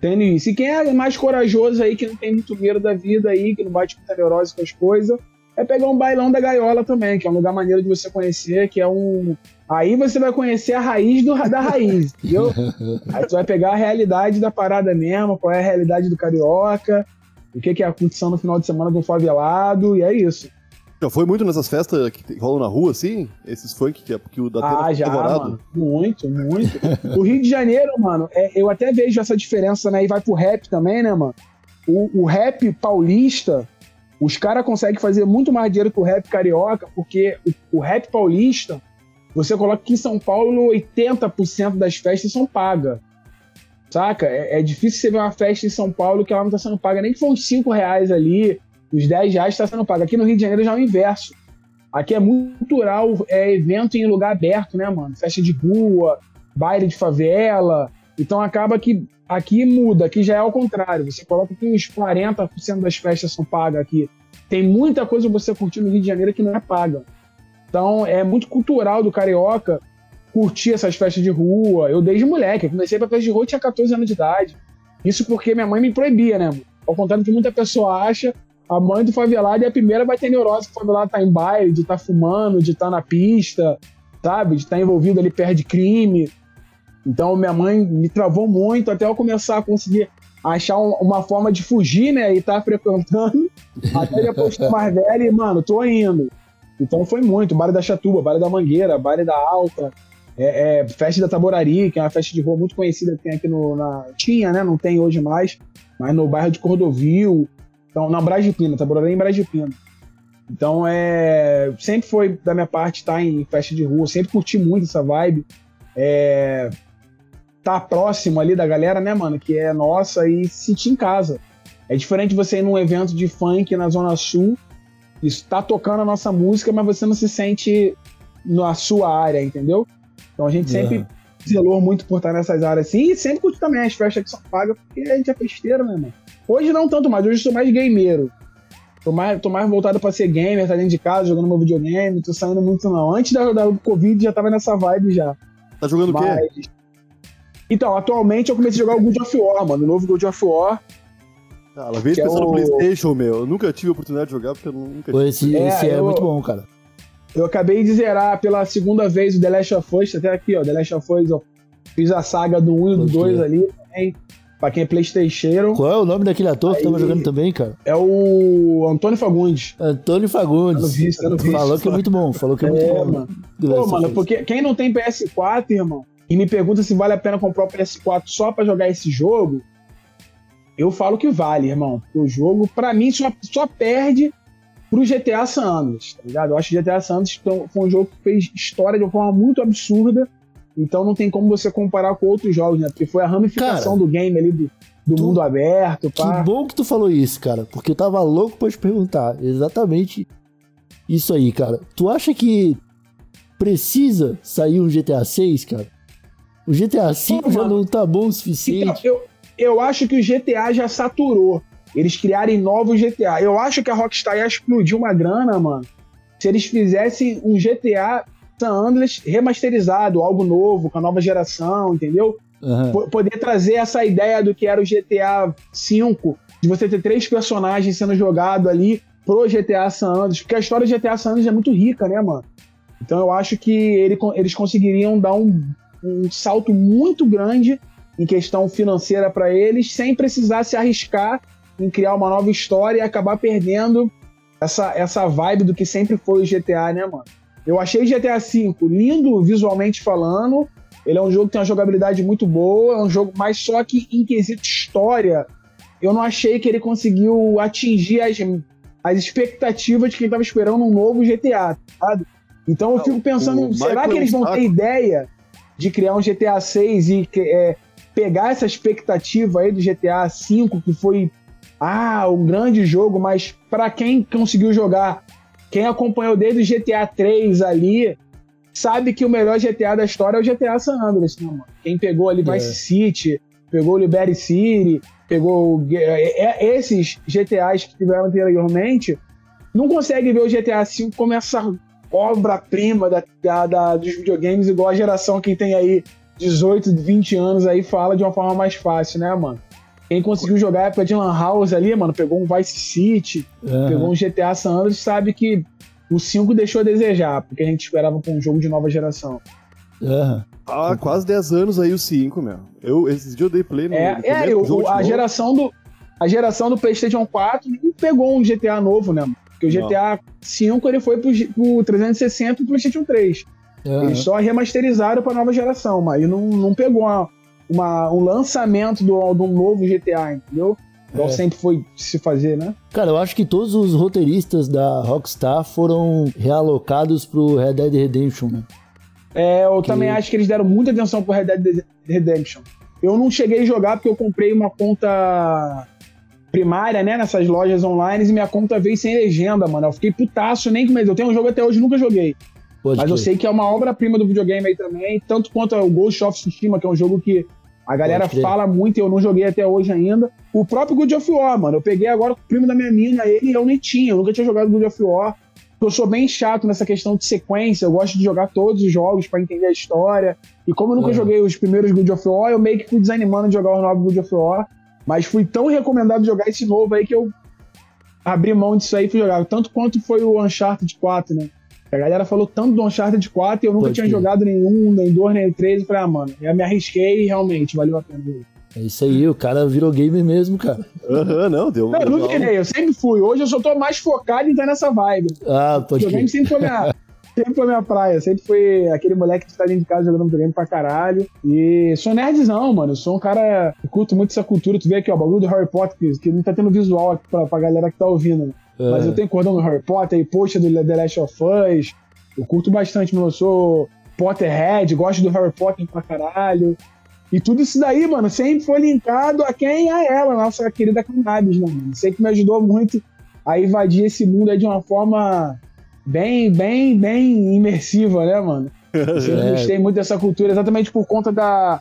Tendo isso. E quem é mais corajoso aí, que não tem muito medo da vida aí, que não bate muita neurose com as coisas, é pegar um bailão da gaiola também, que é um lugar maneiro de você conhecer, que é um. Aí você vai conhecer a raiz do, da raiz, entendeu? Aí você vai pegar a realidade da parada mesmo, qual é a realidade do carioca, o que, que é a condição no final de semana do favelado, e é isso. Já foi muito nessas festas que rolam na rua, assim? Esses funk que, que o da Ah, já, mano. Muito, muito. o Rio de Janeiro, mano, é, eu até vejo essa diferença, né? E vai pro rap também, né, mano? O, o rap paulista, os caras conseguem fazer muito mais dinheiro que o rap carioca, porque o, o rap paulista, você coloca que em São Paulo 80% das festas são pagas. Saca? É, é difícil você ver uma festa em São Paulo que ela não tá sendo paga, nem que for uns 5 reais ali, os 10 reais tá sendo pago. Aqui no Rio de Janeiro já é o inverso. Aqui é muito cultural, é evento em lugar aberto, né, mano? Festa de rua, baile de favela. Então acaba que aqui muda, aqui já é ao contrário. Você coloca que uns 40% das festas são pagas aqui. Tem muita coisa você curtir no Rio de Janeiro que não é paga. Então é muito cultural do carioca curtir essas festas de rua. Eu desde moleque, comecei pra festa de rua, tinha 14 anos de idade. Isso porque minha mãe me proibia, né? Ao contrário do que muita pessoa acha, a mãe do favelado é a primeira vai ter neurose que o favelado tá em baile, de tá fumando, de tá na pista, sabe? De tá envolvido ali perto de crime. Então minha mãe me travou muito até eu começar a conseguir achar um- uma forma de fugir, né? E estar frequentando. até depois que mais velho, e, mano, tô indo. Então foi muito. Baile da Chatuba, Baile da Mangueira, Baile da Alta, é, é, Festa da Taborari, que é uma festa de rua muito conhecida que tem aqui no. Na, tinha, né? Não tem hoje mais, mas no bairro de Cordovil. Então, na Brás de Pina, Taborari em Brás de Pina. Então, é, sempre foi da minha parte estar em festa de rua, sempre curti muito essa vibe. É, tá próximo ali da galera, né, mano, que é nossa e se sentir em casa. É diferente você ir num evento de funk na Zona Sul, isso tá tocando a nossa música, mas você não se sente na sua área, entendeu? Então a gente sempre Uhum. zelou muito por estar nessas áreas assim, e sempre curto também as festas que são pagas, porque a gente é festeiro, né, mano? Hoje não tanto mais, hoje eu sou mais gameiro. Tô mais, tô mais voltado pra ser gamer, tá dentro de casa, jogando meu videogame, tô saindo muito não. Antes da, da Covid já tava nessa vibe já. Tá jogando o quê? Mas... Então, atualmente eu comecei a jogar o God of War, mano. O novo God of War. Ah, ela veio Que é pensando no o- Playstation, meu. Eu nunca tive a oportunidade de jogar porque eu nunca tive. esse, É, esse é eu- muito bom, cara. Eu acabei de zerar pela segunda vez o The Last of Us, até aqui, ó. The Last of Us, ó. Fiz a saga do 1 e do Pode 2 crer. ali também. Pra quem é Playstation. Qual é o nome daquele ator que tava Aí- jogando também, cara? É o Antônio Fagundes. Antônio Fagundes. Tá visto, tá no visto. Falou que é muito bom, falou que é muito É, bom. mano. Pô, mano, porque quem não tem PS4, irmão, e me pergunta se vale a pena comprar o PS4 só pra jogar esse jogo, eu falo que vale, irmão. Porque o jogo, pra mim, só, só perde pro GTA San Andreas, tá ligado? Eu acho que GTA San Andreas então, foi um jogo que fez história de uma forma muito absurda, então não tem como você comparar com outros jogos, né? Porque foi a ramificação Cara, do game ali, do, do tu- mundo aberto, Que pá. bom que tu falou isso, cara, porque eu tava louco pra te perguntar exatamente isso aí, cara. Tu acha que precisa sair um GTA 6, cara? O GTA 5 Pô, já não tá bom o Então, suficiente. eu, eu acho que o GTA já saturou. Eles criarem novos GTA. Eu acho que a Rockstar ia explodir uma grana, mano. Se eles fizessem um GTA San Andreas remasterizado, algo novo, com a nova geração, entendeu? Po- Poder trazer essa ideia do que era o GTA V, de você ter três personagens sendo jogado ali pro GTA San Andreas, porque a história do GTA San Andreas é muito rica, né, mano? Então eu acho que ele- eles conseguiriam dar um, um salto muito grande em questão financeira para eles, sem precisar se arriscar em criar uma nova história e acabar perdendo essa, essa vibe do que sempre foi o GTA, né, mano? Eu achei GTA V lindo visualmente falando. Ele é um jogo que tem uma jogabilidade muito boa, é um jogo, mas só que em quesito história, eu não achei que ele conseguiu atingir as, as expectativas de quem tava esperando um novo GTA, sabe? Então eu Não, fico pensando, o será que eles vão ter ideia de criar um GTA 6 e é, pegar essa expectativa aí do GTA 5 que foi ah, um grande jogo, mas pra quem conseguiu jogar, quem acompanhou desde o GTA 3 ali, sabe que o melhor GTA da história é o GTA San Andreas, né, mano? Quem pegou ali Vice É. City, pegou o Liberty City, pegou o- é- é- esses GTAs que tiveram anteriormente, não consegue ver o GTA V como essa obra-prima da, da- da- dos videogames, igual a geração que tem aí 18, 20 anos aí fala de uma forma mais fácil, né, mano? Quem conseguiu jogar a época de Lan House ali, mano, pegou um Vice City, Aham. pegou um GTA San Andreas, sabe que o 5 deixou a desejar, porque a gente esperava com um jogo de nova geração. Aham. Há quase 10 anos aí o 5, meu. Eu, esses dias eu dei play no, É, no é de a novo. geração do a geração do PlayStation 4 não pegou um GTA novo, né? mano? Porque o Não. GTA 5 ele foi pro, pro 360 e pro PlayStation 3. Aham. Eles só remasterizaram pra nova geração, mas não, não pegou uma, uma- um lançamento do, do novo GTA, entendeu? Igual É. sempre foi se fazer, né? Cara, eu acho que todos os roteiristas da Rockstar foram realocados pro Red Dead Redemption, né? É, eu Que- também acho que eles deram muita atenção pro Red Dead Redemption. Eu não cheguei a jogar porque eu comprei uma conta primária, né, nessas lojas online e minha conta veio sem legenda, mano. Eu fiquei putaço, nem com medo. Eu tenho um jogo até hoje, nunca joguei. Pode Mas eu crer. sei que é uma obra-prima do videogame aí também, tanto quanto o Ghost of Tsushima, que é um jogo que a galera fala muito e eu não joguei até hoje ainda. O próprio God of War, mano. Eu peguei agora com o primo da minha mina, ele eu nem tinha, eu nunca tinha jogado God of War. Eu sou bem chato nessa questão de sequência, eu gosto de jogar todos os jogos pra entender a história. E como eu nunca É. joguei os primeiros God of War, eu meio que fui desanimando de jogar os novos God of War. Mas fui tão recomendado jogar esse novo aí que eu abri mão disso aí e fui jogar. Tanto quanto foi o Uncharted 4, né? A galera falou tanto do Uncharted 4 e eu nunca Pode tinha crer. jogado nenhum, nem dois, nem três. Eu falei, ah, mano, eu me arrisquei e realmente valeu a pena. É isso aí, o cara virou gamer mesmo, cara. Aham, não, deu. Não, eu nunca virei, eu sempre fui. Hoje eu só tô mais focado em estar nessa vibe. Ah, pode Videogame crer. sempre foi minha, sempre foi minha praia. Sempre foi aquele moleque que tá dentro de casa jogando videogame pra caralho. E sou nerdzão, mano. Eu sou um cara que curto muito essa cultura. Tu vê aqui, ó, o bagulho do Harry Potter, que, que não tá tendo visual aqui pra, pra galera que tá ouvindo. Né? Mas É. eu tenho cordão do Harry Potter e poxa do The Last of Us. Eu curto bastante, mano. Eu sou Potterhead, gosto do Harry Potter pra caralho. E tudo isso daí, mano, sempre foi linkado a quem? A ela, nossa querida cannabis, né, mano? Sempre me ajudou muito a invadir esse mundo aí de uma forma bem, bem, bem imersiva, né, mano? Eu É. gostei muito dessa cultura, exatamente por conta da,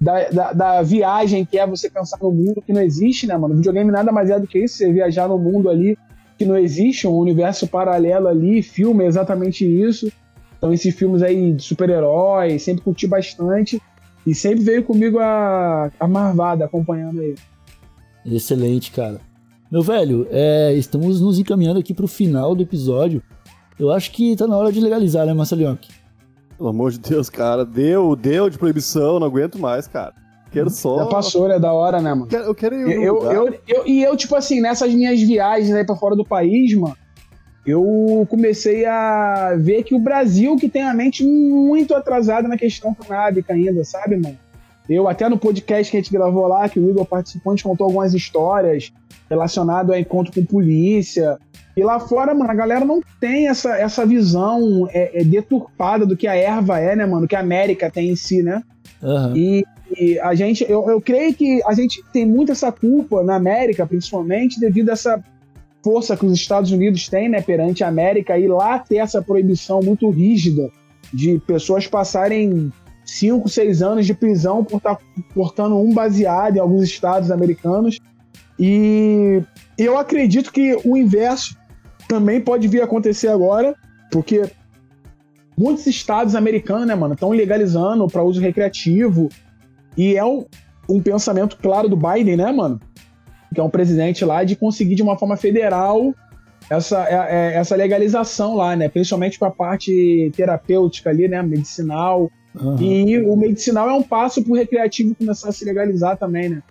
da, da, da viagem que é você pensar no mundo que não existe, né, mano? Videogame nada mais é do que isso, você viajar no mundo ali que não existe, um universo paralelo ali, filme é exatamente isso. Então esses filmes aí de super-heróis, sempre curti bastante. E sempre veio comigo a, a Marvada acompanhando aí. Excelente, cara. Meu velho, é, estamos nos encaminhando aqui pro final do episódio. Eu acho que tá na hora de legalizar, né, Marcelionque? Pelo amor de Deus, cara. Deu, deu de proibição, não aguento mais, cara. Quero só. Já passou, né? Da hora, né, mano? Eu quero, eu quero ir Eu, lugar. eu, eu, e eu, tipo assim, nessas minhas viagens aí pra fora do país, mano, eu comecei a ver que o Brasil que tem a mente muito atrasada na questão canábica ainda, sabe, mano? Eu, até no podcast que a gente gravou lá, que o Igor participou, a gente contou algumas histórias relacionadas a encontro com polícia. E lá fora, mano, a galera não tem essa, essa visão é, é, deturpada do que a erva é, né, mano? Que a América tem em si, né? Aham. E, e a gente, eu, eu creio que a gente tem muito essa culpa na América, principalmente, devido a essa força que os Estados Unidos têm, né, perante a América, e lá ter essa proibição muito rígida de pessoas passarem cinco, seis anos de prisão por estar portando um baseado em alguns estados americanos. E eu acredito que o inverso também pode vir a acontecer agora, porque muitos estados americanos, né, mano, estão legalizando para uso recreativo. E é um, um pensamento claro do Biden, né, mano? Que é um presidente lá, de conseguir de uma forma federal essa, é- é- essa legalização lá, né? Principalmente para a parte terapêutica ali, né? Medicinal. aham. E o medicinal é um passo para o recreativo começar a se legalizar também, né?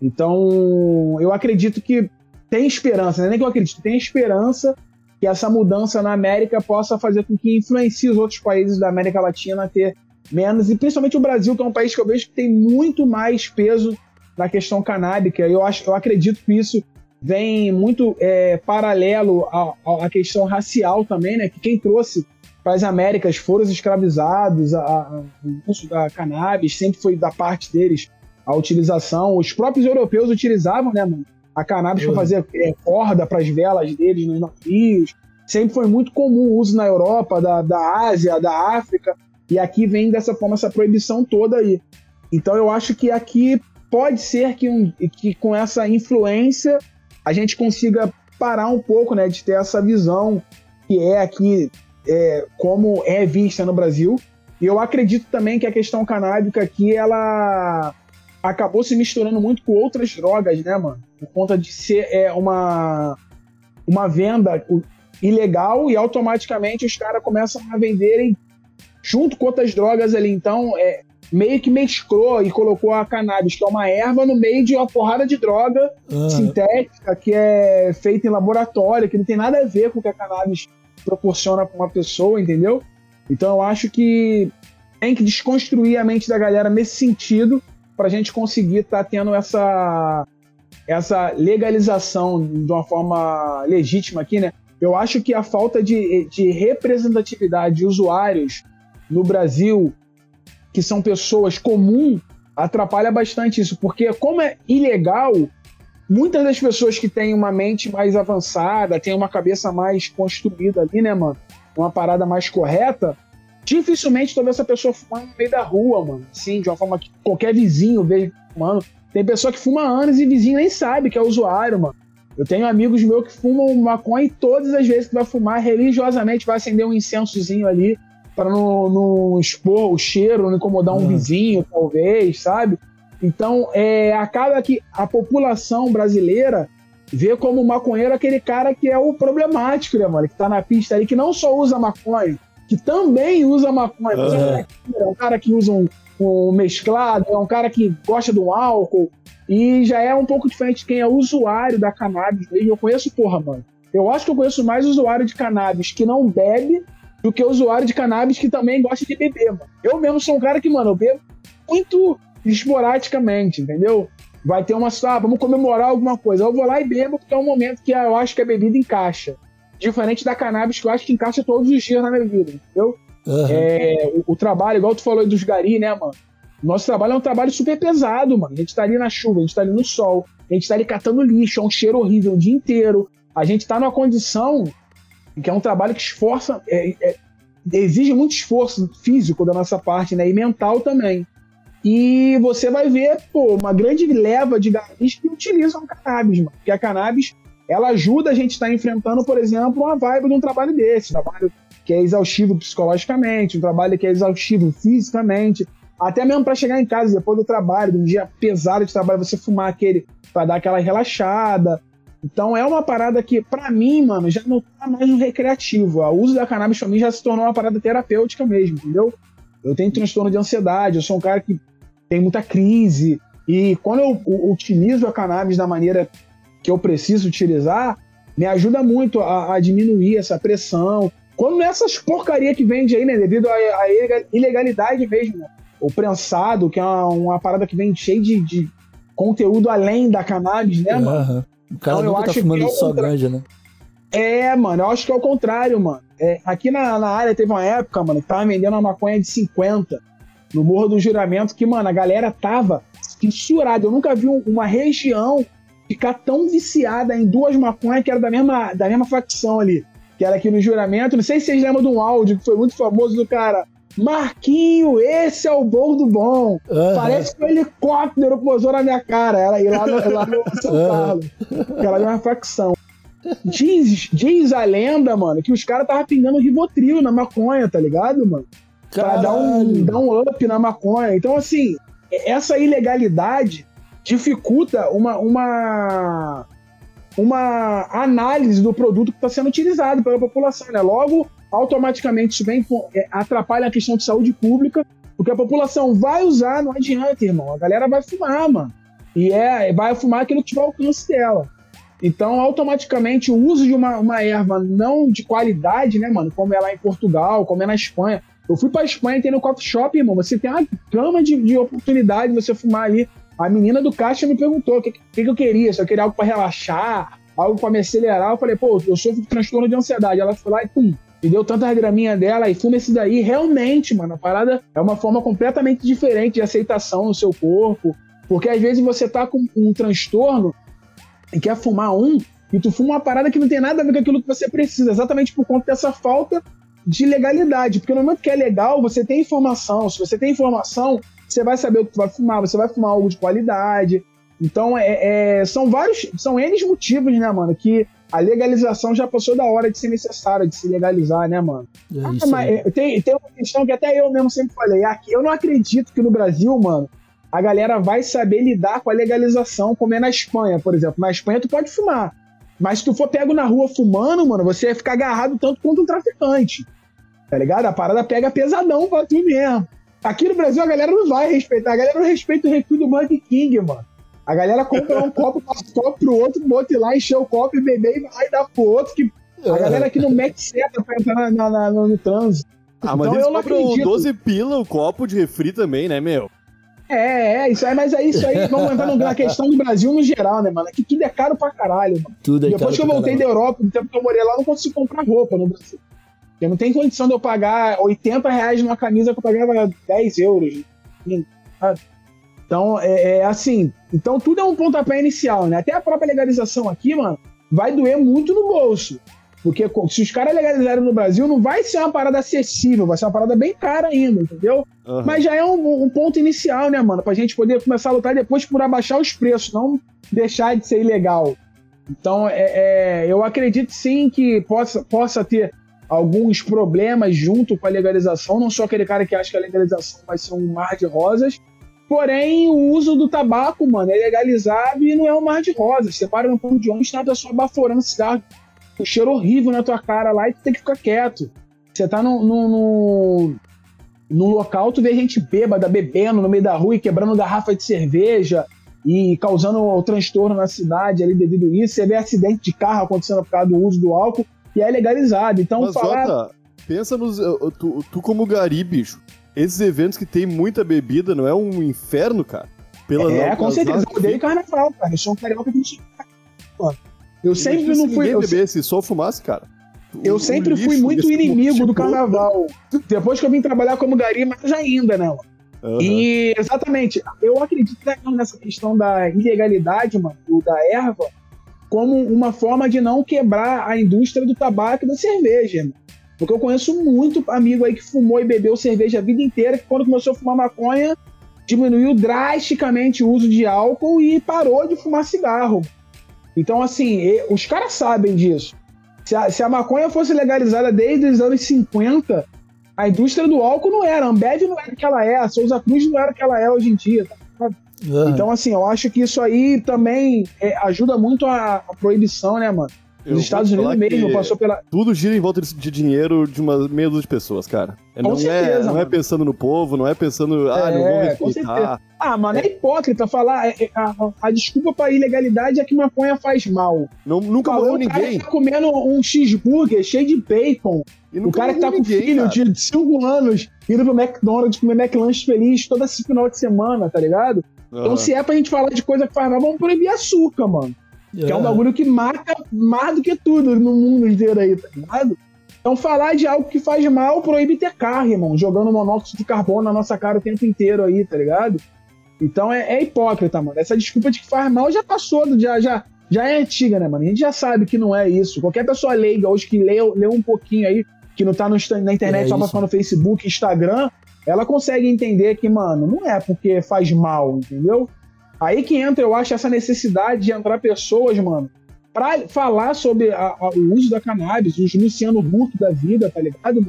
Então, eu acredito que tem esperança, não é nem que eu acredito, tem esperança que essa mudança na América possa fazer com que influencie os outros países da América Latina a ter menos, e principalmente o Brasil, que é um país que eu vejo que tem muito mais peso na questão canábica. Eu, acho, eu acredito que isso vem muito é, paralelo à, questão racial também, né? Que quem trouxe para as Américas foram os escravizados, a, a- o uso da cannabis sempre foi da parte deles a utilização. Os próprios europeus utilizavam, né, mano? A cannabis para fazer é, corda para as velas deles nos navios. Sempre foi muito comum o uso na Europa, da, da Ásia, da África. E aqui vem dessa forma essa proibição toda aí. Então eu acho que aqui pode ser que, um- que com essa influência a gente consiga parar um pouco, né, de ter essa visão que é aqui é, como é vista no Brasil. E eu acredito também que a questão canábica aqui ela acabou se misturando muito com outras drogas, né, mano? Por conta de ser é, uma uma venda ilegal e automaticamente os caras começam a venderem junto com outras drogas ali. Então, é, meio que mesclou e colocou a cannabis, que é uma erva, no meio de uma porrada de droga aham. sintética que é feita em laboratório, que não tem nada a ver com o que a cannabis proporciona para uma pessoa, entendeu? Então eu acho que tem que desconstruir a mente da galera nesse sentido para a gente conseguir estar tendo essa essa legalização de uma forma legítima aqui, né? Eu acho que a falta de, de representatividade de usuários no Brasil, que são pessoas comuns, atrapalha bastante isso, porque como é ilegal, muitas das pessoas que têm uma mente mais avançada, têm uma cabeça mais construída ali, né, mano? Uma parada mais correta, dificilmente vê essa pessoa fumando no meio da rua, mano. Assim, de uma forma que qualquer vizinho vê fumando. Tem pessoa que fuma anos e vizinho nem sabe que é usuário, mano. Eu tenho amigos meus que fumam maconha e todas as vezes que vai fumar, religiosamente vai acender um incensozinho ali para não, não expor o cheiro, não incomodar um Uhum. vizinho, talvez, sabe? Então, é, acaba que a população brasileira vê como maconheiro aquele cara que é o problemático, né, mano? Que tá na pista aí, que não só usa maconha, que também usa maconha. Uhum. é, é um cara que usa um, um mesclado, é um cara que gosta do álcool, e já é um pouco diferente de quem é usuário da cannabis. Eu conheço, porra, mano. Eu acho que eu conheço mais usuário de cannabis que não bebe do que usuário de cannabis que também gosta de beber, mano. Eu mesmo sou um cara que, mano, eu bebo muito esporadicamente, entendeu? Vai ter uma ah, vamos comemorar alguma coisa. Eu vou lá e bebo porque é um momento que eu acho que a bebida encaixa. Diferente da cannabis, que eu acho que encaixa todos os dias na minha vida, entendeu? aham. É, o, o trabalho, igual tu falou aí dos gari, né, mano? Nosso trabalho é um trabalho super pesado, mano. A gente tá ali na chuva, a gente tá ali no sol, a gente tá ali catando lixo, é um cheiro horrível o dia inteiro. A gente tá numa condição que é um trabalho que esforça, é, é, exige muito esforço físico da nossa parte, né? E mental também. E você vai ver, pô, uma grande leva de garis que utilizam cannabis, mano. Porque a cannabis, ela ajuda a gente a estar enfrentando, por exemplo, uma vibe de um trabalho desse. Um trabalho que é exaustivo psicologicamente, um trabalho que é exaustivo fisicamente. Até mesmo para chegar em casa depois do trabalho, de um dia pesado de trabalho, você fumar aquele para dar aquela relaxada. Então é uma parada que, para mim, mano, já não tá mais no recreativo. O uso da cannabis pra mim já se tornou uma parada terapêutica mesmo, entendeu? Eu tenho transtorno de ansiedade, eu sou um cara que tem muita crise. E quando eu, eu utilizo a cannabis da maneira que eu preciso utilizar, me ajuda muito a, a diminuir essa pressão. Quando essas porcaria que vende aí, né, devido à ilegalidade mesmo, né? o prensado, que é uma, uma parada que vem cheio de, de, conteúdo além da cannabis, né, mano? O cara então, nunca tá fumando é só ganja, né? É, mano, eu acho que é o contrário, mano. É, aqui na, na área teve uma época, mano, que tava vendendo uma maconha de 50 no Morro do Juramento, que, mano, a galera tava fissurada. Eu nunca vi uma região ficar tão viciada em duas maconhas que era da mesma, da mesma facção ali. Que era aqui no Juramento. Não sei se vocês lembram de um áudio que foi muito famoso do cara. Marquinho, esse é o bom do bom. Uhum. Parece que um helicóptero posou na minha cara. Ela ia lá no, lá no São Paulo. Uhum. Ela é uma facção. Diz, diz a lenda, mano, que os caras estavam pingando Rivotril na maconha, tá ligado, mano? Pra dar um, dar um up na maconha. Então, assim, essa ilegalidade dificulta uma, uma, uma análise do produto que está sendo utilizado pela população, né? Logo, automaticamente vem, é, atrapalha a questão de saúde pública, porque a população vai usar, não adianta, irmão. A galera vai fumar, mano. E é, vai fumar aquilo que tiver alcance dela. Então, automaticamente, o uso de uma, uma erva não de qualidade, né, mano? Como é lá em Portugal, como é na Espanha. Eu fui pra Espanha e tem no coffee shop, irmão. Você tem uma gama de, de oportunidade de você fumar ali. A menina do caixa me perguntou o que, que, que, eu queria. Se eu queria algo para relaxar, algo para me acelerar. Eu falei, pô, eu sofro de transtorno de ansiedade. Ela foi lá e pum, e deu tanta graminha dela e fuma esse daí. Realmente, mano, a parada é uma forma completamente diferente de aceitação no seu corpo. Porque às vezes você tá com um transtorno e quer fumar um, e tu fuma uma parada que não tem nada a ver com aquilo que você precisa, exatamente por conta dessa falta de legalidade. Porque no momento que é legal, você tem informação. Se você tem informação, você vai saber o que tu vai fumar, você vai fumar algo de qualidade. Então, é, é, são vários, são N motivos, né, mano, que a legalização já passou da hora de ser necessária, de se legalizar, né, mano? É ah, mas é, tem, tem uma questão que até eu mesmo sempre falei. Aqui, eu não acredito que no Brasil, mano, a galera vai saber lidar com a legalização, como é na Espanha, por exemplo. Na Espanha tu pode fumar. Mas se tu for pego na rua fumando, mano, você vai ficar agarrado tanto quanto um traficante. Tá ligado? A parada pega pesadão pra tu mesmo. Aqui no Brasil a galera não vai respeitar. A galera não respeita o refil do Burger King, mano. A galera compra um copo, passa o copo pro outro, bota lá, encher o copo e beber e vai dar pro outro. Que a é. galera aqui não mete seta pra entrar na, na, no, no trânsito. Ah, mas então, eles compram 12 pila o copo de refri também, né, meu? É, é, isso aí, mas é isso aí. Vamos entrar na questão do Brasil no geral, né, mano? Aqui tudo é caro pra caralho, mano. Tudo é Depois que eu voltei da Europa, no tempo que eu morei lá, eu não consigo comprar roupa no Brasil. Eu não tenho condição de eu pagar 80 reais numa camisa que eu pagava 10 euros. Então, é, é, assim. Então, tudo é um pontapé inicial, né? Até a própria legalização aqui, mano, vai doer muito no bolso. Porque se os caras legalizarem no Brasil, não vai ser uma parada acessível, vai ser uma parada bem cara ainda, entendeu? Uhum. Mas já é um, um, ponto inicial, né, mano? Pra gente poder começar a lutar depois por abaixar os preços, não deixar de ser ilegal. Então, é, é, eu acredito sim que possa, possa ter alguns problemas junto com a legalização. Não sou aquele cara que acha que a legalização vai ser um mar de rosas, Porém, o uso do tabaco, mano, é legalizado e não é um mar de rosas. Você para no ponto de ônibus, tá a pessoa baforando cigarro, um cheiro horrível na tua cara lá e tu tem que ficar quieto. Você tá no, no, no, no local, tu vê gente bêbada, bebendo no meio da rua e quebrando garrafa de cerveja e causando o transtorno na cidade ali devido a isso. Você vê acidente de carro acontecendo por causa do uso do álcool e é legalizado. Então, Mas, falar... Jota, pensa nos... Tu, tu como gari, bicho, esses eventos que tem muita bebida não é um inferno, cara? Pela, é, com certeza. Eu odeio carnaval, cara. Eu sou um carioca que não Eu sempre não fui. Eu bebesse, só fumasse, cara. Eu o, sempre fui muito inimigo do carnaval. Depois que eu vim trabalhar como gari, mas ainda, né? Aham. E exatamente, eu acredito nessa questão da ilegalidade, mano, da erva, como uma forma de não quebrar a indústria do tabaco e da cerveja. Mano. Porque eu conheço muito amigo aí que fumou e bebeu cerveja a vida inteira, que quando começou a fumar maconha, diminuiu drasticamente o uso de álcool e parou de fumar cigarro. Então, assim, os caras sabem disso. Se a, se a maconha fosse legalizada desde os anos 50, a indústria do álcool não era. A Ambev não era o que ela é, a Souza Cruz não era o que ela é hoje em dia. tá? Aham. Então, assim, eu acho que isso aí também é, ajuda muito a, a proibição, né, mano? Eu Os Estados Unidos mesmo passou pela. Tudo gira em volta de, dinheiro de uma meia dúzia de pessoas, cara. É, Com não, é, certeza, não é mano. pensando no povo, não é pensando, ah, não É, vou com respeitar. Ah, mano, é hipócrita falar. é- é- a, a desculpa pra ilegalidade é que maconha faz mal. Não, nunca Falou morreu o cara ninguém. que tá comendo um cheeseburger cheio de bacon. O cara que tá com ninguém, filho cara. de 5 anos indo pro McDonald's comer McLanche feliz toda esse final de semana, tá ligado? Então, Aham. se é pra gente falar de coisa que faz mal, vamos proibir açúcar, mano. Que é um bagulho que mata mais do que tudo no mundo inteiro aí, tá ligado? Então, falar de algo que faz mal, proíbe ter carro, irmão. Jogando monóxido de carbono na nossa cara o tempo inteiro aí, tá ligado? Então é, é hipócrita, mano. Essa desculpa de que faz mal já passou, já, já, já é antiga, né, mano? A gente já sabe que não é isso. Qualquer pessoa leiga hoje que leu, leu um pouquinho aí, que não tá no, na internet É só ficar no Facebook, Instagram, ela consegue entender que, mano, não é porque faz mal, entendeu? Aí que entra, eu acho, essa necessidade de entrar pessoas, mano, pra falar sobre a- a- o uso da cannabis, os Luciano Huck da vida, tá ligado?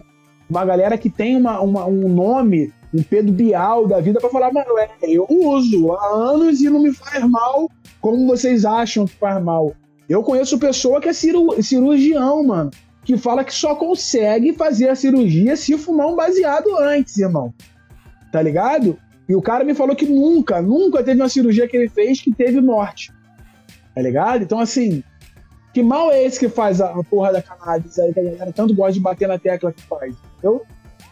Uma galera que tem uma, uma- um nome, um Pedro Bial da vida, pra falar, mano, é, eu uso há anos e não me faz mal como vocês acham que faz mal. Eu conheço pessoa que é ciru- cirurgião, mano, que fala que só consegue fazer a cirurgia se fumar um baseado antes, irmão. Tá ligado? E o cara me falou que nunca, nunca teve uma cirurgia que ele fez que teve morte. Tá ligado? Então, assim, que mal é esse que faz a, a porra da cannabis aí, que a galera tanto gosta de bater na tecla que faz, entendeu?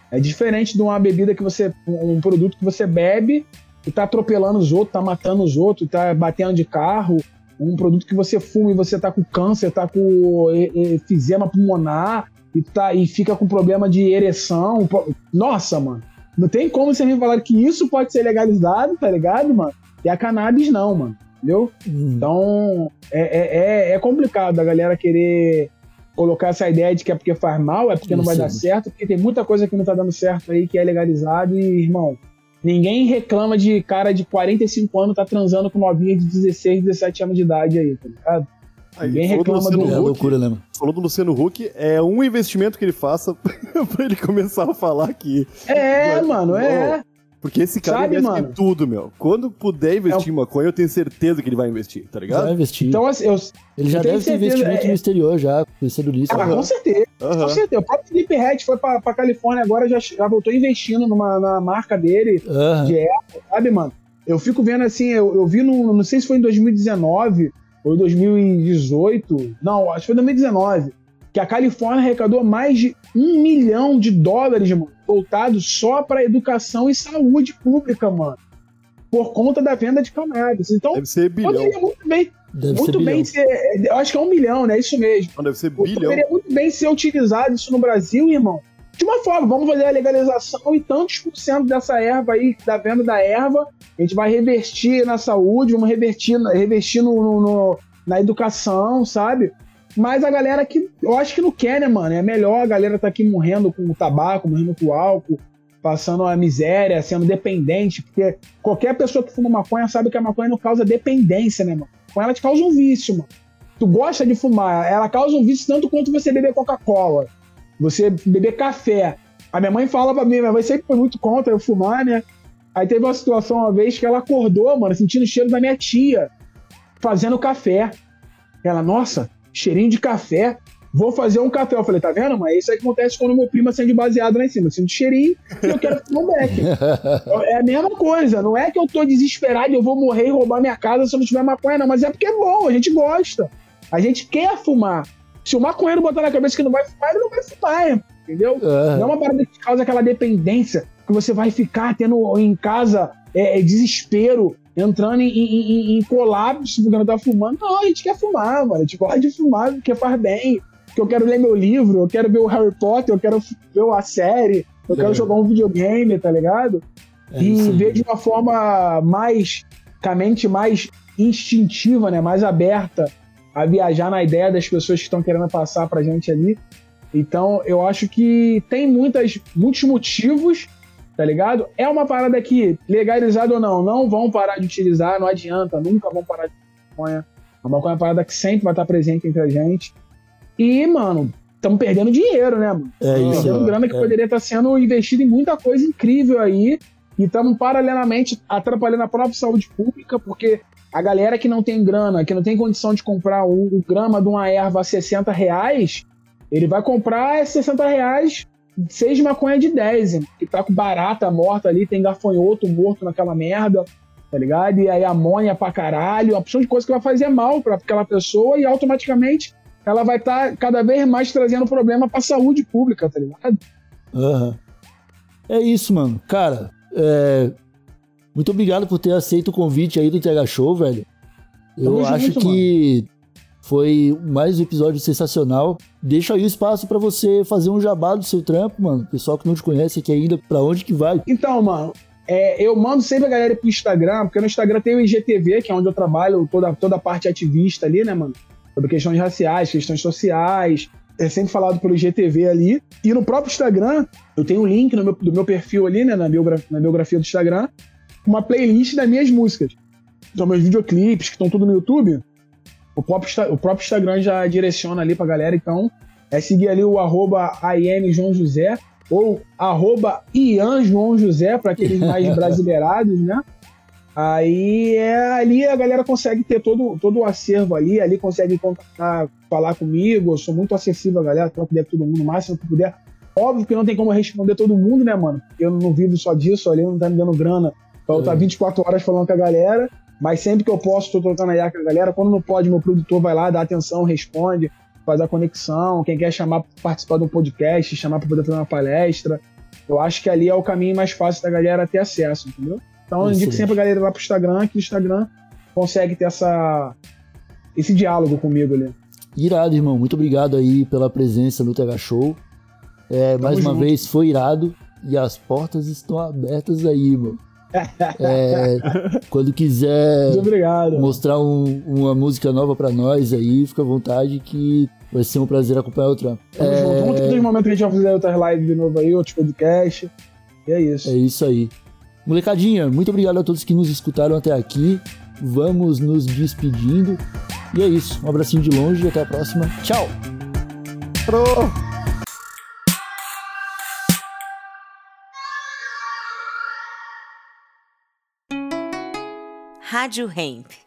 É diferente de uma bebida que você. um produto que você bebe e tá atropelando os outros, tá matando os outros, tá batendo de carro. Um produto que você fuma e você tá com câncer, tá com efizema pulmonar e, tá, e fica com problema de ereção. Nossa, mano. Não tem como você me falar que isso pode ser legalizado, tá ligado, mano? E a cannabis não, mano. Entendeu? Hum. Então, é, é, é- é complicado a galera querer colocar essa ideia de que é porque faz mal, é porque não vai dar certo, porque tem muita coisa que não tá dando certo aí, que é legalizado, e, irmão, ninguém reclama de cara de 45 anos tá transando com novinha de 16, 17 anos de idade aí, tá ligado? Aí, Ninguém falou reclama Luciano do- É Huck, loucura, né, mano? Falou do Luciano Huck, é um investimento que ele faça pra ele começar a falar que. É, Mas, mano, é. Porque esse cara Sabe, investe mano? em tudo, meu. Quando puder investir É em maconha, eu tenho certeza que ele vai investir, tá ligado? Vai investir. Então, assim, eu, Ele já eu deve ter investimento é- no exterior já, pensando nisso. ah, com certeza. Aham. Com certeza. O próprio Felipe Red foi pra, pra Califórnia agora, já, já voltou investindo numa, na marca dele, Aham. de Apple, sabe, mano? Eu fico vendo assim, eu, eu vi no. Não sei se foi em 2019 ou 2018. Não, acho que foi 2019. Que a Califórnia arrecadou mais de um milhão de dólares, mano, voltado só pra educação e saúde pública, mano. Por conta da venda de cannabis. Então, Deve ser bilhão. poderia muito bem, Deve muito ser bem ser. Eu acho que é um milhão, né? Isso mesmo. Não, deve ser bilhão. Poderia muito bem ser utilizado isso no Brasil, irmão. De uma forma, vamos fazer a legalização e tantos por cento dessa erva aí, da venda da erva, a gente vai revertir na saúde, vamos revertir, revertir no, no- no- na educação, sabe? Mas a galera que. Eu acho que não quer, né, mano? É melhor a galera tá aqui morrendo com o tabaco, morrendo com o álcool, passando a miséria, sendo dependente, porque qualquer pessoa que fuma maconha sabe que a maconha não causa dependência, né, mano? Com ela te causa um vício, mano. Tu gosta de fumar, ela causa um vício tanto quanto você beber Coca-Cola, você beber café. A minha mãe fala pra mim, minha mãe sempre foi muito contra eu fumar, né? Aí teve uma situação uma vez que ela acordou, mano, sentindo o cheiro da minha tia fazendo café. Ela, nossa, cheirinho de café. Vou fazer um café. Eu falei, tá vendo, mãe? Isso aí que acontece quando meu primo acende baseado lá em cima. Eu sinto cheirinho e eu quero fumar um beck. É a mesma coisa. Não é que eu tô desesperado e eu vou morrer e roubar minha casa se eu não tiver maconha, não. Mas é porque é bom, a gente gosta. A gente quer fumar. Se o maconheiro botar na cabeça que não vai fumar, ele não vai fumar, irmão, entendeu? Aham. Não é uma parada que causa aquela dependência, que você vai ficar tendo em casa é, é, desespero, entrando em, em- em- colapso porque não tá fumando. Não, a gente quer fumar, mano. A gente gosta de fumar porque faz bem. Porque eu quero ler meu livro, eu quero ver o Harry Potter, eu quero ver a série, eu quero É. jogar um videogame, tá ligado? É e ver de uma forma mais, com a mente mais instintiva, né? Mais aberta a viajar na ideia das pessoas que estão querendo passar pra gente ali. Então, eu acho que tem muitas, muitos motivos, tá ligado? É uma parada que, legalizado ou não, não vão parar de utilizar, não adianta, nunca vão parar de maconha. A maconha é uma parada que sempre vai estar presente entre a gente. E, mano, estamos perdendo dinheiro, né, mano? É isso. Perdendo ó. grana que É. poderia estar sendo investido em muita coisa incrível aí. E estamos paralelamente atrapalhando a própria saúde pública, porque a galera que não tem grana, que não tem condição de comprar o, o grama de uma erva a 60 reais, ele vai comprar é 60 reais, seis maconha de 10, hein, que tá com barata morta ali, tem gafanhoto morto naquela merda, tá ligado? E aí amônia pra caralho, uma opção de coisa que vai fazer mal pra aquela pessoa e automaticamente ela vai estar cada vez mais trazendo problema pra saúde pública, tá ligado? Aham. É isso, mano. Cara, é, muito obrigado por ter aceito o convite aí do TH Show, velho. Eu Tamo acho junto, que foi mais um episódio sensacional. Deixa aí o espaço pra você fazer um jabá do seu trampo, mano. Pessoal que não te conhece aqui ainda, pra onde que vai? Então, mano, é, eu mando sempre a galera pro Instagram, porque no Instagram tem o IGTV, que é onde eu trabalho toda, toda a parte ativista ali, né, mano? Sobre questões raciais, questões sociais. É sempre falado pelo IGTV ali. E no próprio Instagram, eu tenho um link no meu, do meu perfil ali, né, na, biogra- na biografia do Instagram, uma playlist das minhas músicas. São meus videoclipes, que estão tudo no YouTube. O próprio, o próprio Instagram já direciona ali pra galera, então é seguir ali o arroba José ou arroba Ian João José, para aqueles mais brasileirados, né? Aí é ali a galera consegue ter todo, todo o acervo ali, ali consegue falar comigo, eu sou muito acessível, a galera, troco ideia com todo mundo o máximo que puder. Óbvio que não tem como responder todo mundo, né, mano? Eu não vivo só disso, ali não tá me dando grana eu estar 24 horas falando com a galera, mas sempre que eu posso, tô trocando a ideia com a galera. Quando não pode, meu produtor vai lá, dá atenção, responde, faz a conexão. Quem quer chamar pra participar de um podcast, chamar pra poder fazer uma palestra. Eu acho que ali é o caminho mais fácil da galera ter acesso, entendeu? Então eu indico sempre a galera lá pro Instagram, que o Instagram consegue ter essa, esse diálogo comigo ali. Irado, irmão. Muito obrigado aí pela presença no TH Show. É, mais uma junto. vez, foi irado. E as portas estão abertas aí, mano. É, quando quiser mostrar um- uma música nova pra nós aí, fica à vontade que vai ser um prazer acompanhar o trampo. Tamo junto. Vamos ter outros momentos que a gente vai fazer outras lives de novo aí, outros podcasts. E é isso. É isso aí. Molecadinha, muito obrigado a todos que nos escutaram até aqui. Vamos nos despedindo. E é isso. Um abracinho de longe e até a próxima. Tchau! Rádio Hemp.